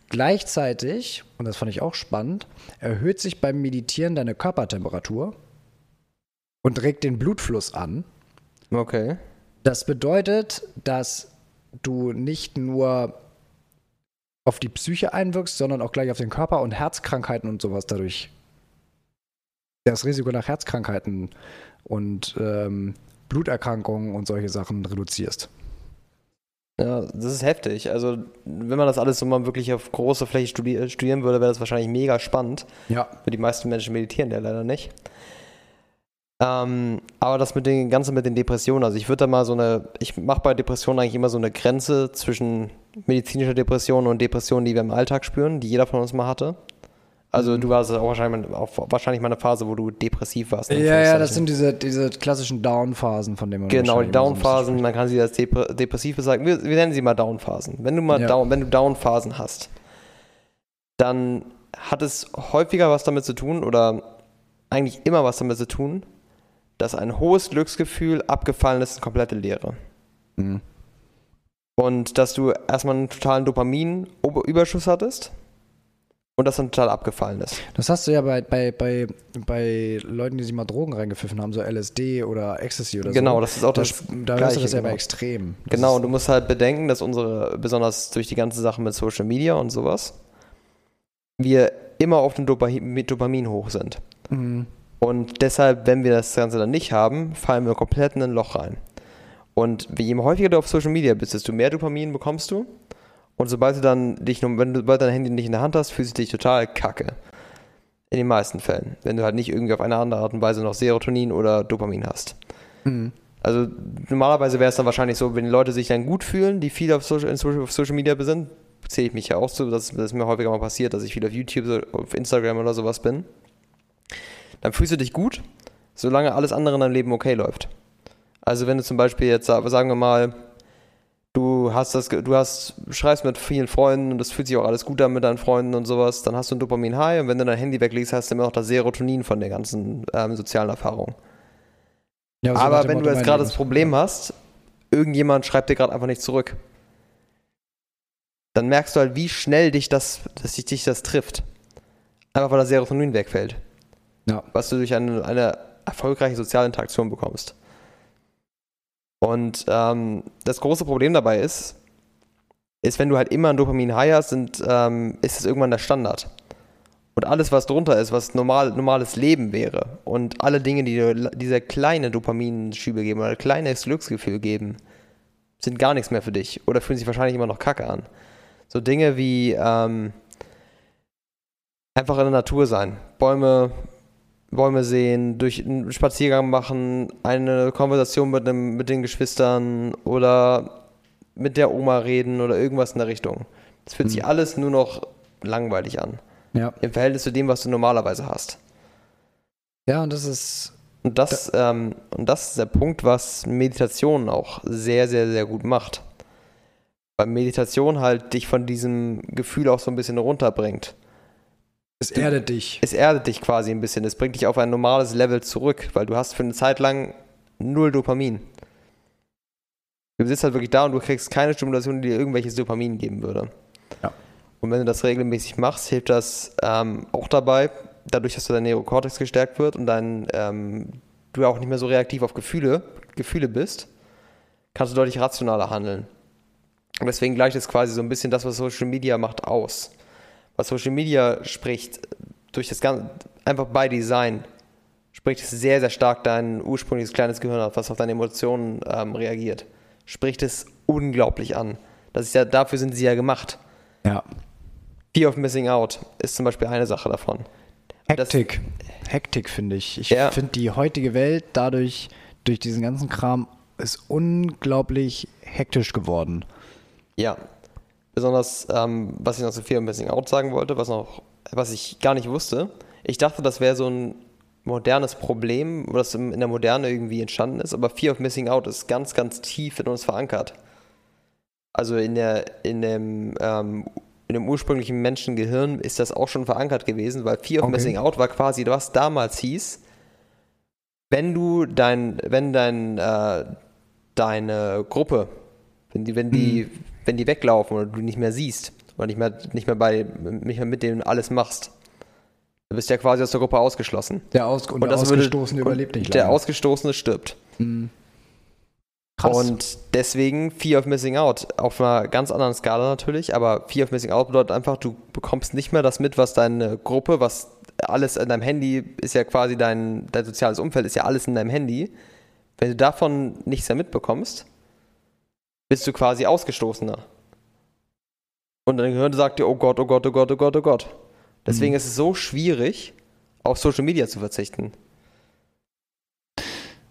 Gleichzeitig, und das fand ich auch spannend, erhöht sich beim Meditieren deine Körpertemperatur und regt den Blutfluss an. Okay. Das bedeutet, dass du nicht nur auf die Psyche einwirkst, sondern auch gleich auf den Körper und Herzkrankheiten und sowas dadurch. Das Risiko nach Herzkrankheiten und ähm, Bluterkrankungen und solche Sachen reduzierst. Ja, das ist heftig. Also, wenn man das alles so mal wirklich auf große Fläche studieren würde, wäre das wahrscheinlich mega spannend. Ja. Für die meisten Menschen meditieren ja leider nicht. Ähm, aber das mit den Ganzen mit den Depressionen, also ich würde da mal so eine, ich mache bei Depressionen eigentlich immer so eine Grenze zwischen medizinischer Depression und Depressionen, die wir im Alltag spüren, die jeder von uns mal hatte. Also mhm. du warst auch wahrscheinlich, auch wahrscheinlich mal eine Phase, wo du depressiv warst. Ja, ja, das sind diese, diese klassischen Down-Phasen, von denen man Genau, die Down-Phasen, so man kann sie als depressiv sagen. Wir, wir, nennen sie mal Down-Phasen. Wenn du mal ja. Down, wenn du Down-Phasen hast, dann hat es häufiger was damit zu tun oder eigentlich immer was damit zu tun, dass ein hohes Glücksgefühl abgefallen ist in komplette Leere. Mhm. Und dass du erstmal einen totalen Dopamin-Überschuss hattest und das dann total abgefallen ist. Das hast du ja bei, bei, bei, bei Leuten, die sich mal Drogen reingepfiffen haben, so LSD oder Ecstasy oder genau, so. Genau, das ist auch das. Da, da hörst du das ja genau. bei extrem. Das genau, und du musst halt bedenken, dass unsere, besonders durch die ganze Sache mit Social Media und sowas, wir immer auf dem Dopamin, Dopamin hoch sind. Mhm. Und deshalb, wenn wir das Ganze dann nicht haben, fallen wir komplett in ein Loch rein. Und je häufiger du auf Social Media bist, desto mehr Dopamin bekommst du. Und sobald du dann dich, wenn du dein Handy nicht in der Hand hast, fühlst du dich total kacke. In den meisten Fällen. Wenn du halt nicht irgendwie auf eine andere Art und Weise noch Serotonin oder Dopamin hast. Mhm. Also normalerweise wäre es dann wahrscheinlich so, wenn Leute sich dann gut fühlen, die viel auf Social, auf Social Media sind, zähle ich mich ja auch zu, das, das ist mir häufiger mal passiert, dass ich viel auf YouTube, auf Instagram oder sowas bin. Dann fühlst du dich gut, solange alles andere in deinem Leben okay läuft. Also wenn du zum Beispiel jetzt, sagen wir mal, du hast das, du hast, schreibst mit vielen Freunden und das fühlt sich auch alles gut an mit deinen Freunden und sowas, dann hast du ein Dopamin-High und wenn du dein Handy weglegst, hast du immer noch das Serotonin von der ganzen ähm, sozialen Erfahrung. Ja, so Aber wenn du jetzt gerade das Problem ja. hast, irgendjemand schreibt dir gerade einfach nicht zurück, dann merkst du halt, wie schnell dich das, dass dich, dich das trifft. Einfach weil das Serotonin wegfällt. Ja. Was du durch eine, eine erfolgreiche soziale Interaktion bekommst. Und ähm, das große Problem dabei ist, ist, wenn du halt immer ein Dopamin-High hast, sind, ähm, ist es irgendwann der Standard. Und alles, was drunter ist, was normal, normales Leben wäre und alle Dinge, die dir diese kleine Dopaminschübe geben oder kleines Glücksgefühl geben, sind gar nichts mehr für dich oder fühlen sich wahrscheinlich immer noch kacke an. So Dinge wie ähm, einfach in der Natur sein, Bäume, Bäume sehen, durch einen Spaziergang machen, eine Konversation mit, einem, mit den Geschwistern oder mit der Oma reden oder irgendwas in der Richtung. Das fühlt mhm. sich alles nur noch langweilig an. Ja. Im Verhältnis zu dem, was du normalerweise hast. Ja, und das ist. Und das, da ähm, und das ist der Punkt, was Meditation auch sehr, sehr, sehr gut macht. Weil Meditation halt dich von diesem Gefühl auch so ein bisschen runterbringt. Es erdet dich. Es erdet dich quasi ein bisschen. Es bringt dich auf ein normales Level zurück, weil du hast für eine Zeit lang null Dopamin. Du sitzt halt wirklich da und du kriegst keine Stimulation, die dir irgendwelches Dopamin geben würde. Ja. Und wenn du das regelmäßig machst, hilft das ähm, auch dabei, dadurch, dass dein Neokortex gestärkt wird und dein, ähm, du auch nicht mehr so reaktiv auf Gefühle, Gefühle bist, kannst du deutlich rationaler handeln. Und deswegen gleicht es quasi so ein bisschen das, was Social Media macht, aus was Social Media spricht, durch das ganze, einfach by Design, spricht es sehr, sehr stark dein ursprüngliches kleines Gehirn auf, was auf deine Emotionen ähm, reagiert. Spricht es unglaublich an. Das ist ja, dafür sind sie ja gemacht. Ja. Fear of Missing Out ist zum Beispiel eine Sache davon. Hektik. Das, Hektik finde ich. Ich ja. finde die heutige Welt dadurch, durch diesen ganzen Kram, ist unglaublich hektisch geworden. Ja, Besonders, ähm, was ich noch zu Fear of Missing Out sagen wollte, was, noch, was ich gar nicht wusste. Ich dachte, das wäre so ein modernes Problem, was in der Moderne irgendwie entstanden ist, aber Fear of Missing Out ist ganz, ganz tief in uns verankert. Also in, der, in, dem, ähm, in dem ursprünglichen Menschengehirn ist das auch schon verankert gewesen, weil Fear of okay. Missing Out war quasi, was damals hieß, wenn du dein, wenn dein, äh, deine Gruppe, wenn die, wenn die, hm wenn die weglaufen oder du nicht mehr siehst oder nicht mehr, nicht mehr, bei, nicht mehr mit denen alles machst. Du bist ja quasi aus der Gruppe ausgeschlossen. Der, Aus und, und der Ausgestoßene würde, überlebt nicht lange. Der Ausgestoßene stirbt. Mhm. Krass. Und deswegen Fear of Missing Out. Auf einer ganz anderen Skala natürlich, aber Fear of Missing Out bedeutet einfach, du bekommst nicht mehr das mit, was deine Gruppe, was alles in deinem Handy ist ja quasi dein, dein soziales Umfeld, ist ja alles in deinem Handy. Wenn du davon nichts mehr mitbekommst, bist du quasi Ausgestoßener. Und dein Gehirn sagt dir, oh Gott, oh Gott, oh Gott, oh Gott, oh Gott. Deswegen mhm. ist es so schwierig, auf Social Media zu verzichten.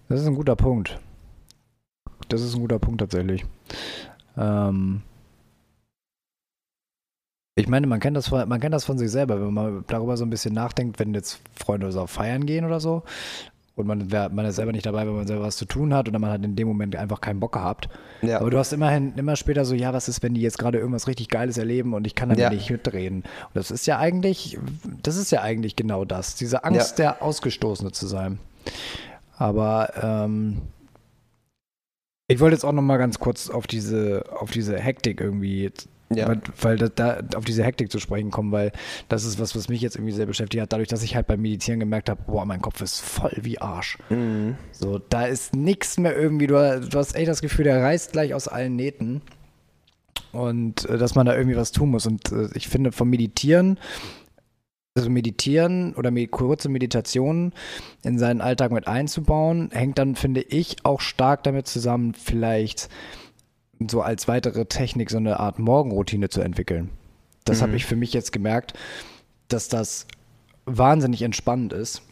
Das ist ein guter Punkt. Das ist ein guter Punkt tatsächlich. Ähm ich meine, man kennt, das von, man kennt das von sich selber, wenn man darüber so ein bisschen nachdenkt, wenn jetzt Freunde so auf Feiern gehen oder so und man, wär, man ist selber nicht dabei, wenn man selber was zu tun hat oder man hat in dem Moment einfach keinen Bock gehabt. Ja. Aber du hast immerhin immer später so, ja, was ist, wenn die jetzt gerade irgendwas richtig Geiles erleben und ich kann dann ja. nicht mitreden. Und das ist ja eigentlich, das ist ja eigentlich genau das, diese Angst, ja. der Ausgestoßene zu sein. Aber ähm, ich wollte jetzt auch noch mal ganz kurz auf diese, auf diese Hektik irgendwie ja. Weil, weil da, da, auf diese Hektik zu sprechen kommen, weil das ist was, was mich jetzt irgendwie sehr beschäftigt hat, dadurch, dass ich halt beim Meditieren gemerkt habe, boah, mein Kopf ist voll wie Arsch. Mhm. So, da ist nichts mehr irgendwie, du, du, hast echt das Gefühl, der reißt gleich aus allen Nähten. Und äh, dass man da irgendwie was tun muss. Und äh, ich finde, vom Meditieren, also Meditieren oder med kurze Meditationen in seinen Alltag mit einzubauen, hängt dann, finde ich, auch stark damit zusammen, vielleicht so als weitere Technik so eine Art Morgenroutine zu entwickeln. Das mhm. habe ich für mich jetzt gemerkt, dass das wahnsinnig entspannend ist.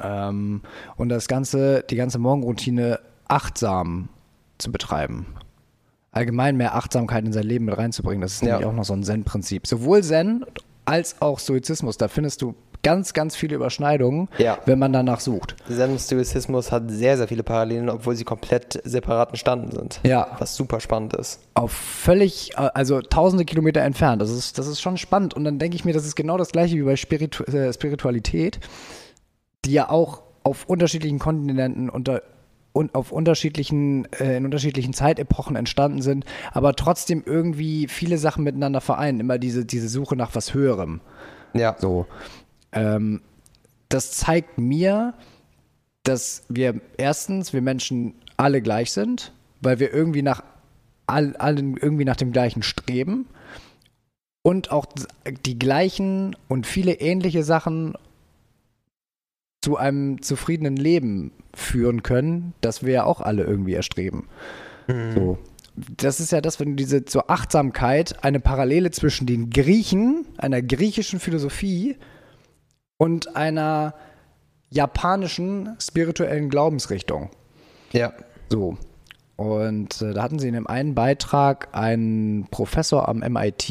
Ähm, und das ganze, die ganze Morgenroutine achtsam zu betreiben. Allgemein mehr Achtsamkeit in sein Leben mit reinzubringen. Das ist Ja. nämlich auch noch so ein Zen-Prinzip. Sowohl Zen als auch Stoizismus, da findest du ganz, ganz viele Überschneidungen, Ja. wenn man danach sucht. Stoizismus hat sehr, sehr viele Parallelen, obwohl sie komplett separaten Standen sind. Ja. Was super spannend ist. auf völlig, äh, also tausende Kilometer entfernt. Das ist, das ist schon spannend. Und dann denke ich mir, das ist genau das gleiche wie bei Spiritu äh, Spiritualität, die ja auch auf unterschiedlichen Kontinenten unter und auf unterschiedlichen, äh, in unterschiedlichen Zeitepochen entstanden sind, aber trotzdem irgendwie viele Sachen miteinander vereinen. Immer diese, diese Suche nach was Höherem. Ja. So. Ähm, das zeigt mir, dass wir erstens, wir Menschen alle gleich sind, weil wir irgendwie nach all, allen irgendwie nach dem gleichen streben und auch die gleichen und viele ähnliche Sachen zu einem zufriedenen Leben führen können, das wir ja auch alle irgendwie erstreben. So. Das ist ja das, wenn du diese zur Achtsamkeit eine Parallele zwischen den Griechen, einer griechischen Philosophie und einer japanischen spirituellen Glaubensrichtung. Ja. So. Und äh, da hatten sie in dem einen Beitrag einen Professor am MIT,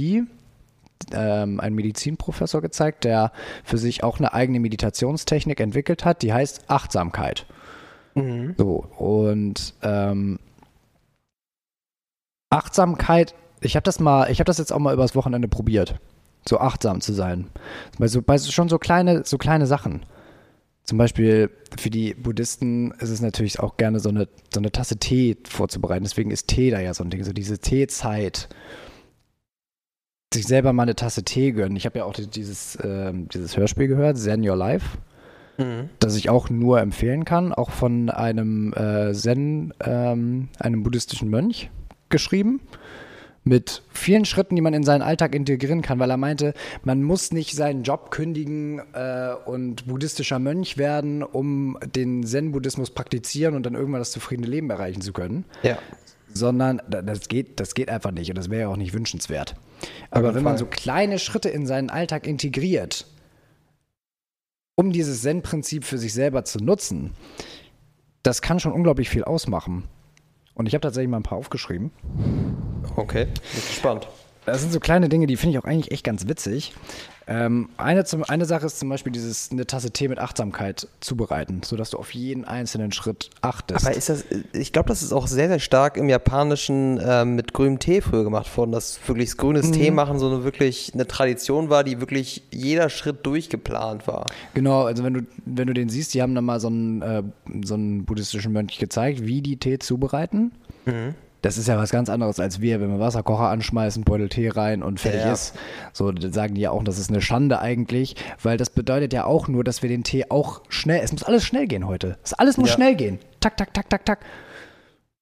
ähm, einen Medizinprofessor gezeigt, der für sich auch eine eigene Meditationstechnik entwickelt hat, die heißt Achtsamkeit. So, und ähm, Achtsamkeit, ich habe das mal, ich habe das jetzt auch mal übers Wochenende probiert, so achtsam zu sein. Bei so, bei so, schon so kleine, so kleine Sachen. Zum Beispiel für die Buddhisten ist es natürlich auch gerne so eine, so eine Tasse Tee vorzubereiten. Deswegen ist Tee da ja so ein Ding, so diese Teezeit. Sich selber mal eine Tasse Tee gönnen. Ich habe ja auch dieses, ähm, dieses Hörspiel gehört, Zen Your Life, das ich auch nur empfehlen kann, auch von einem äh, Zen, ähm, einem buddhistischen Mönch geschrieben mit vielen Schritten, die man in seinen Alltag integrieren kann, weil er meinte, man muss nicht seinen Job kündigen äh, und buddhistischer Mönch werden, um den Zen-Buddhismus praktizieren und dann irgendwann das zufriedene Leben erreichen zu können, Ja. sondern da- das geht, das geht einfach nicht und das wäre ja auch nicht wünschenswert. Aber wenn man Fall. so kleine Schritte in seinen Alltag integriert, um dieses Zen-Prinzip für sich selber zu nutzen, das kann schon unglaublich viel ausmachen. Und ich habe tatsächlich mal ein paar aufgeschrieben. Okay. Bin gespannt. Das sind so kleine Dinge, die finde ich auch eigentlich echt ganz witzig. Ähm, eine, zum, eine Sache ist zum Beispiel dieses eine Tasse Tee mit Achtsamkeit zubereiten, sodass du auf jeden einzelnen Schritt achtest. Aber ist das, ich glaube, das ist auch sehr, sehr stark im Japanischen ähm, mit grünem Tee früher gemacht worden, dass wirklich grünes Tee machen so eine wirklich eine Tradition war, die wirklich jeder Schritt durchgeplant war. genau, also wenn du, wenn du den siehst, die haben dann mal so einen, äh, so einen buddhistischen Mönch gezeigt, wie die Tee zubereiten. Das ist ja was ganz anderes als wir, wenn wir Wasserkocher anschmeißen, Beutel Tee rein und fertig Ja. ist. So, dann sagen die ja auch, das ist eine Schande eigentlich, weil das bedeutet ja auch nur, dass wir den Tee auch schnell, es muss alles schnell gehen heute. Es alles muss Ja. schnell gehen. Tak, tak, tak, tak, tak.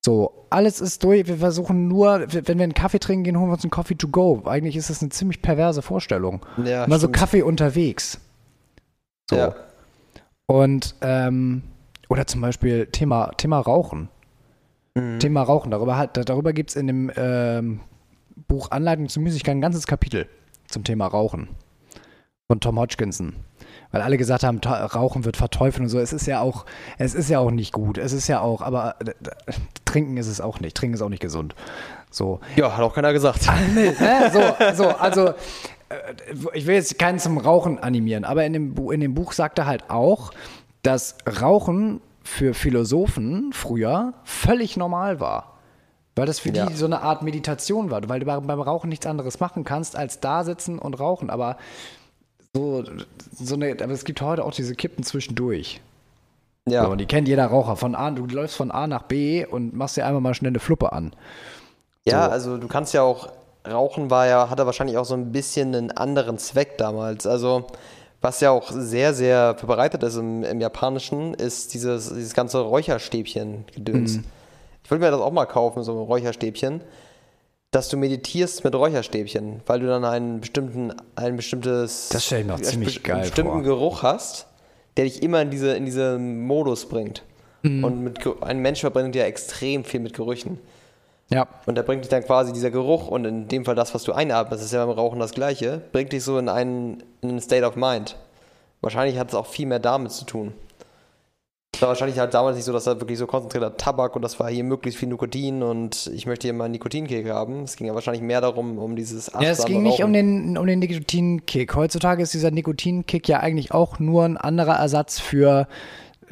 So, alles ist durch. Wir versuchen nur, wenn wir einen Kaffee trinken gehen, holen wir uns einen Coffee to go. Eigentlich ist das eine ziemlich perverse Vorstellung. Ja, Immer so. Kaffee unterwegs. So. Ja. Und, ähm, oder zum Beispiel Thema, Thema Rauchen. Mhm. Thema Rauchen. Darüber, hat, darüber gibt es in dem ähm, Buch Anleitung zu Müßigkeit ein ganzes Kapitel zum Thema Rauchen. Von Tom Hodgkinson. Weil alle gesagt haben, Rauchen wird verteufelt und so. Es ist ja auch, es ist ja auch nicht gut. Es ist ja auch, aber äh, trinken ist es auch nicht. Trinken ist auch nicht gesund. So. Ja, hat auch keiner gesagt. ne? so, so, also äh, ich will jetzt keinen zum Rauchen animieren, aber in dem, Bu- in dem Buch sagt er halt auch, dass Rauchen für Philosophen früher völlig normal war. Weil das für Ja. die so eine Art Meditation war, weil du beim Rauchen nichts anderes machen kannst, als da sitzen und rauchen. Aber so, so eine, aber es gibt heute auch diese Kippen zwischendurch. Ja. So, und die kennt jeder Raucher. Von A, du läufst von A nach B und machst dir einmal mal schnell eine Fluppe an. Ja, So. also du kannst ja auch, Rauchen war ja, hatte wahrscheinlich auch so ein bisschen einen anderen Zweck damals. Also, was ja auch sehr, sehr verbreitet ist im, im Japanischen, ist dieses, dieses ganze Räucherstäbchen-Gedöns. Mhm. Ich wollte mir das auch mal kaufen, so ein Räucherstäbchen, dass du meditierst mit Räucherstäbchen, weil du dann einen bestimmten, ein bestimmtes, Das stell ich einen ziemlich geil bestimmten vor. Geruch hast, der dich immer in diese, in diesen Modus bringt. Mhm. Und mit, ein Mensch verbringt ja extrem viel mit Gerüchen. Ja. Und da bringt dich dann quasi dieser Geruch und in dem Fall das, was du einatmest, ist ja beim Rauchen das gleiche, bringt dich so in einen, in einen State of Mind. Wahrscheinlich hat es auch viel mehr damit zu tun. Es war wahrscheinlich halt damals nicht so, dass da wirklich so konzentrierter Tabak und das war hier möglichst viel Nikotin und ich möchte hier mal einen Nikotinkick haben. Es ging ja wahrscheinlich mehr darum, um dieses Ja, es ging nicht um den, um den Nikotinkick. Heutzutage ist dieser Nikotinkick ja eigentlich auch nur ein anderer Ersatz für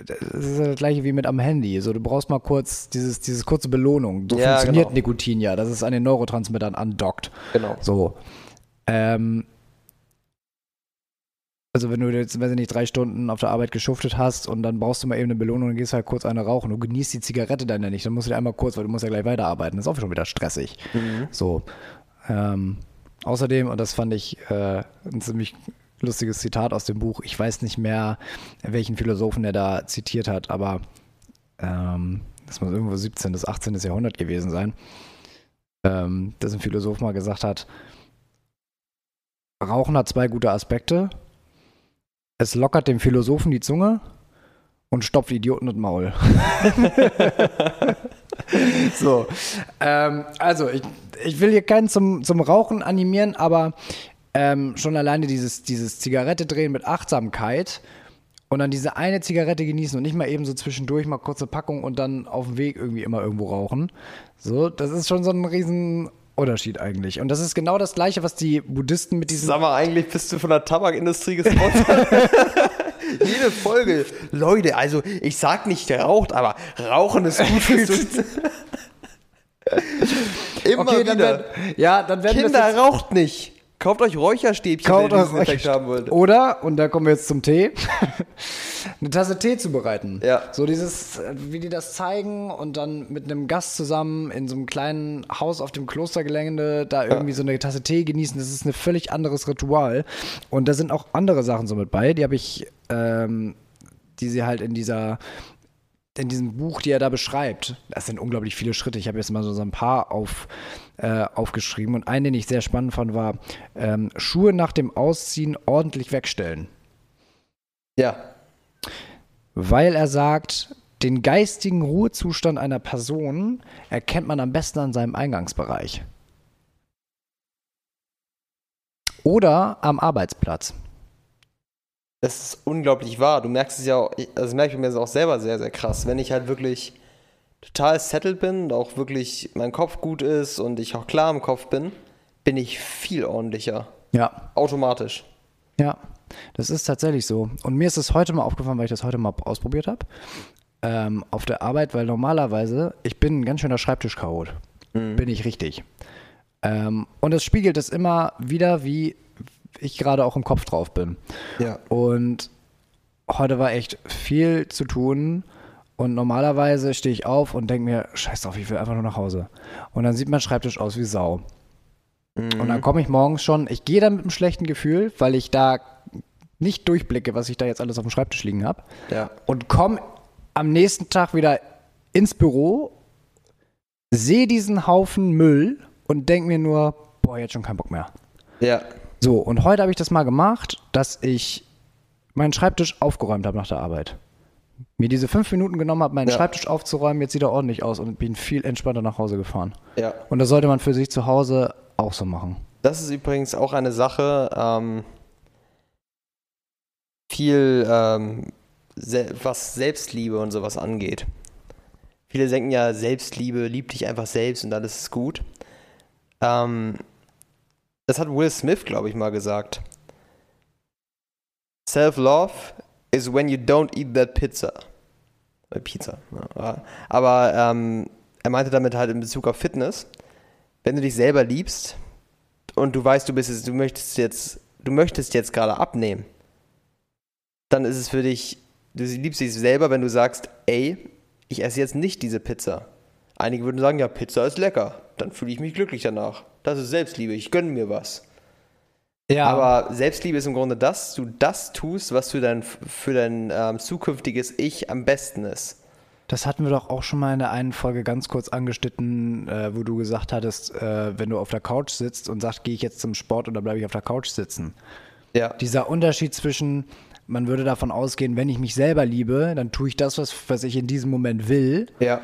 das ist das gleiche wie mit am Handy. So, du brauchst mal kurz dieses, dieses kurze Belohnung. So Ja, funktioniert genau. Nikotin ja, dass es an den Neurotransmittern andockt. Genau. So. Ähm, also wenn du jetzt, weiß ich nicht, drei Stunden auf der Arbeit geschuftet hast und dann brauchst du mal eben eine Belohnung und gehst halt kurz eine rauchen. Du genießt die Zigarette dann ja nicht, dann musst du dir einmal kurz, weil du musst ja gleich weiterarbeiten. Das ist auch schon wieder stressig. Mhm. So. Ähm, außerdem, und das fand ich äh, ein ziemlich lustiges Zitat aus dem Buch, ich weiß nicht mehr, welchen Philosophen er da zitiert hat, aber ähm, das muss irgendwo 17. bis 18. Jahrhundert gewesen sein, ähm, dass ein Philosoph mal gesagt hat, Rauchen hat zwei gute Aspekte. Es lockert dem Philosophen die Zunge und stopft Idioten das Maul. so. Ähm, also, ich, ich will hier keinen zum, zum Rauchen animieren, aber ähm, schon alleine dieses, dieses Zigarette drehen mit Achtsamkeit und dann diese eine Zigarette genießen und nicht mal eben so zwischendurch mal kurze Packung und dann auf dem Weg irgendwie immer irgendwo rauchen. So, das ist schon so ein riesen Unterschied eigentlich. Und das ist genau das Gleiche, was die Buddhisten mit diesen Sag mal, eigentlich bist du von der Tabakindustrie gesponsert. Jede Folge. Leute, also ich sag nicht, der raucht, aber Rauchen ist gut fürs Immer Okay, dann wieder. werden, ja, dann werden Kinder raucht nicht. Kauft euch Räucherstäbchen, Kaut wenn ihr diesen Effekt haben wollt. Oder, und da kommen wir jetzt zum Tee, eine Tasse Tee zu bereiten. Ja. So dieses, äh, wie die das zeigen und dann mit einem Gast zusammen in so einem kleinen Haus auf dem Klostergelände da irgendwie so eine Tasse Tee genießen, das ist ein völlig anderes Ritual. Und da sind auch andere Sachen so mit bei, die habe ich, ähm, die sie halt in dieser in diesem Buch, die er da beschreibt, das sind unglaublich viele Schritte. Ich habe jetzt mal so ein paar auf, äh, aufgeschrieben und einen, den ich sehr spannend fand, war ähm, Schuhe nach dem Ausziehen ordentlich wegstellen. Ja. Weil er sagt, den geistigen Ruhezustand einer Person erkennt man am besten an seinem Eingangsbereich. Oder am Arbeitsplatz. Das ist unglaublich wahr. Du merkst es ja auch, also das merke ich mir auch selber sehr, sehr krass. Wenn ich halt wirklich total settled bin und auch wirklich mein Kopf gut ist und ich auch klar im Kopf bin, bin ich viel ordentlicher. Ja, Automatisch. Ja, das ist tatsächlich so. Und mir ist es heute mal aufgefallen, weil ich das heute mal ausprobiert habe. Ähm, auf der Arbeit, weil normalerweise, ich bin ein ganz schöner Schreibtischchaot. Bin ich richtig. Ähm, und es spiegelt es immer wieder, wie ich gerade auch im Kopf drauf bin. Ja. Und heute war echt viel zu tun. Und normalerweise stehe ich auf und denke mir, scheiß drauf, ich will einfach nur nach Hause. Und dann sieht mein Schreibtisch aus wie Sau. Und dann komme ich morgens schon, ich gehe da mit einem schlechten Gefühl, weil ich da nicht durchblicke, was ich da jetzt alles auf dem Schreibtisch liegen habe. Ja. Und komme am nächsten Tag wieder ins Büro, sehe diesen Haufen Müll und denke mir nur, boah, jetzt schon keinen Bock mehr. Ja. So, und heute habe ich das mal gemacht, dass ich meinen Schreibtisch aufgeräumt habe nach der Arbeit. Mir diese fünf Minuten genommen habe, meinen Ja. Schreibtisch aufzuräumen, jetzt sieht er ordentlich aus und bin viel entspannter nach Hause gefahren. Ja. Und das sollte man für sich zu Hause auch so machen. Das ist übrigens auch eine Sache, ähm, viel, ähm, se was Selbstliebe und sowas angeht. Viele denken ja, Selbstliebe, lieb dich einfach selbst und alles ist gut. Ähm, das hat Will Smith, glaube ich, mal gesagt. Self-love is when you don't eat that pizza. Äh, Pizza. Ja. Aber ähm, er meinte damit halt in Bezug auf Fitness. Wenn du dich selber liebst, und du weißt, du bist jetzt, du möchtest jetzt, du möchtest jetzt gerade abnehmen, dann ist es für dich, du liebst dich selber, wenn du sagst, ey, ich esse jetzt nicht diese Pizza. Einige würden sagen, ja, Pizza ist lecker. Dann fühle ich mich glücklich danach. Das ist Selbstliebe, ich gönne mir was. Ja, Aber Selbstliebe ist im Grunde das, du das tust, was für dein, für dein ähm, zukünftiges Ich am besten ist. das hatten wir doch auch schon mal in der einen Folge ganz kurz angeschnitten, äh, wo du gesagt hattest, äh, wenn du auf der Couch sitzt und sagst, gehe ich jetzt zum Sport oder bleibe ich auf der Couch sitzen. Ja. Dieser Unterschied zwischen, man würde davon ausgehen, wenn ich mich selber liebe, dann tue ich das, was, was ich in diesem Moment will. Ja,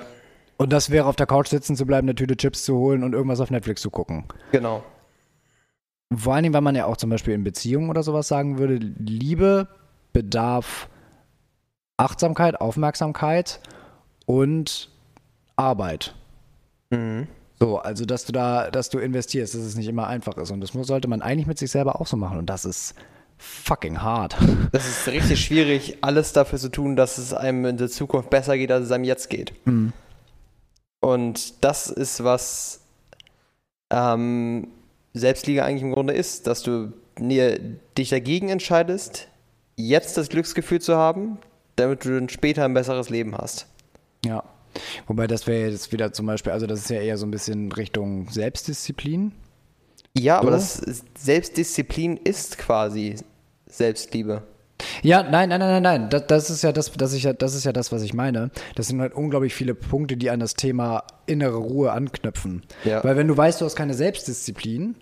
Und das wäre auf der Couch sitzen zu bleiben, eine Tüte Chips zu holen und irgendwas auf Netflix zu gucken. genau. Vor allen Dingen, weil man ja auch zum Beispiel in Beziehungen oder sowas sagen würde, Liebe bedarf Achtsamkeit, Aufmerksamkeit und Arbeit. Mhm. So, also dass du da, dass du investierst, dass es nicht immer einfach ist. Und das muss, sollte man eigentlich mit sich selber auch so machen. Und das ist fucking hart. Das ist richtig schwierig, alles dafür zu tun, dass es einem in der Zukunft besser geht, als es einem jetzt geht. Mhm. Und das ist, was ähm, Selbstliebe eigentlich im Grunde ist, dass du dich dagegen entscheidest, jetzt das Glücksgefühl zu haben, damit du dann später ein besseres Leben hast. Ja. Wobei das wäre jetzt wieder zum Beispiel, also das ist ja eher so ein bisschen Richtung Selbstdisziplin. Ja, aber So? das ist, Selbstdisziplin ist quasi Selbstliebe. Ja, nein, nein, nein, nein, nein. Das, das ist ja das, das, ich, ja- das ist ja das, was ich meine. Das sind halt unglaublich viele Punkte, die an das Thema innere Ruhe anknüpfen. Ja. Weil wenn du weißt, du hast keine Selbstdisziplin,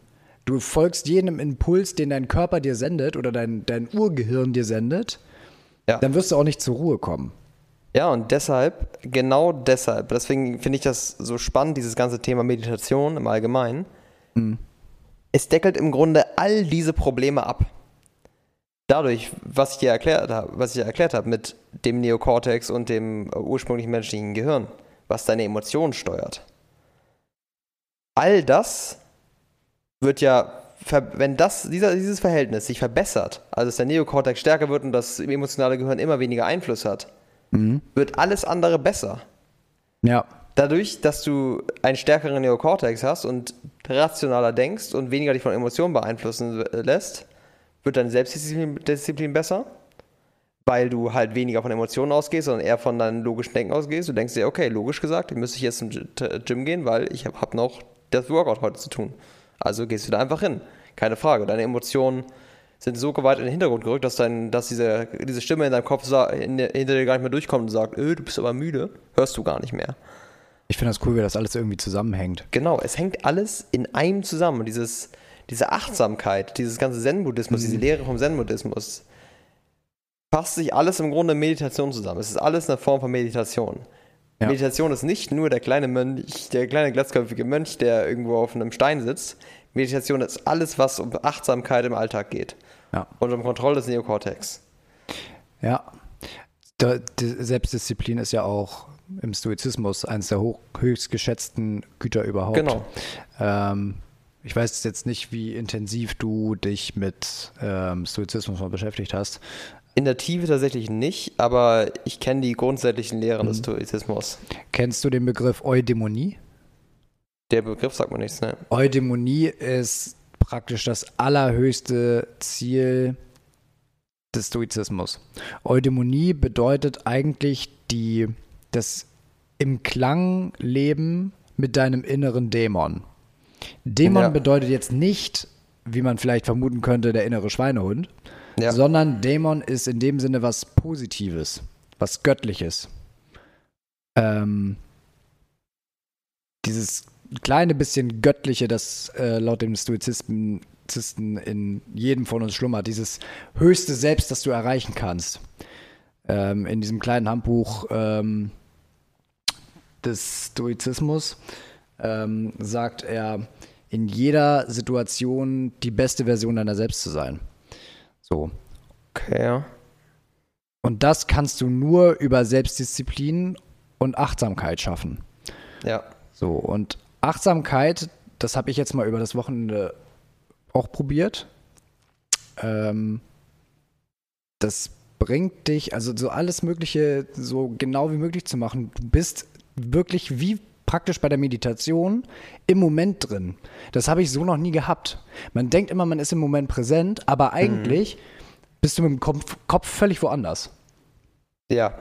du folgst jedem Impuls, den dein Körper dir sendet oder dein, dein Urgehirn dir sendet, Ja. dann wirst du auch nicht zur Ruhe kommen. Ja, und deshalb, genau deshalb, deswegen finde ich das so spannend, dieses ganze Thema Meditation im Allgemeinen. Es deckelt im Grunde all diese Probleme ab. Dadurch, was ich dir erklärt habe, was ich erklärt habe mit dem Neokortex und dem äh, ursprünglichen menschlichen Gehirn, was deine Emotionen steuert. All das wird ja, wenn das, dieser, dieses Verhältnis sich verbessert, also dass der Neokortex stärker wird und das emotionale Gehirn immer weniger Einfluss hat, wird alles andere besser. Ja. Dadurch, dass du einen stärkeren Neokortex hast und rationaler denkst und weniger dich von Emotionen beeinflussen äh, lässt, wird deine Selbstdisziplin Disziplin besser, weil du halt weniger von Emotionen ausgehst, sondern eher von deinem logischen Denken ausgehst. Du denkst dir, okay, logisch gesagt, müsste ich jetzt zum Gym gehen, weil ich habe hab noch das Workout heute zu tun. Also gehst du da einfach hin. Keine Frage. Deine Emotionen sind so weit in den Hintergrund gerückt, dass, dein, dass diese, diese Stimme in deinem Kopf in, der- hinter dir gar nicht mehr durchkommt und sagt, öh, du bist aber müde, hörst du gar nicht mehr. Ich finde das cool, wie das alles irgendwie zusammenhängt. Genau, es hängt alles in einem zusammen. Und Dieses, diese Achtsamkeit, dieses ganze Zen-Buddhismus, diese Lehre vom Zen-Buddhismus, fasst sich alles im Grunde in Meditation zusammen. Es ist alles eine Form von Meditation. Ja. Meditation ist nicht nur der kleine Mönch, der kleine glatzköpfige Mönch, der irgendwo auf einem Stein sitzt. Meditation ist alles, was um Achtsamkeit im Alltag geht. Ja. Und um Kontrolle des Neokortex. Ja. Selbstdisziplin ist ja auch im Stoizismus eines der hoch, höchst geschätzten Güter überhaupt. Genau. Ähm, ich weiß jetzt nicht, wie intensiv du dich mit ähm, Stoizismus mal beschäftigt hast. In der Tiefe tatsächlich nicht, aber ich kenne die grundsätzlichen Lehren des Stoizismus. Kennst du den Begriff Eudämonie? Der Begriff sagt mir nichts, ne? Eudämonie ist praktisch das allerhöchste Ziel des Stoizismus. Eudämonie bedeutet eigentlich die, das im Klang leben mit deinem inneren Dämon. Dämon Ja. bedeutet jetzt nicht, wie man vielleicht vermuten könnte, der innere Schweinehund, Ja. sondern Dämon ist in dem Sinne was Positives, was Göttliches. Ähm, dieses kleine bisschen Göttliche, das äh, laut dem Stoizisten Zisten in jedem von uns schlummert, dieses höchste Selbst, das du erreichen kannst. Ähm, in diesem kleinen Handbuch ähm, des Stoizismus ähm, sagt er, in jeder Situation die beste Version deiner selbst zu sein. So. Okay. Und das kannst du nur über Selbstdisziplin und Achtsamkeit schaffen. Ja. So, und Achtsamkeit, das habe ich jetzt mal über das Wochenende auch probiert. Ähm, das bringt dich, also so alles Mögliche so genau wie möglich zu machen. Du bist wirklich wie praktisch bei der Meditation im Moment drin. Das habe ich so noch nie gehabt. Man denkt immer, man ist im Moment präsent, aber eigentlich bist du mit dem Kopf, Kopf völlig woanders. Ja.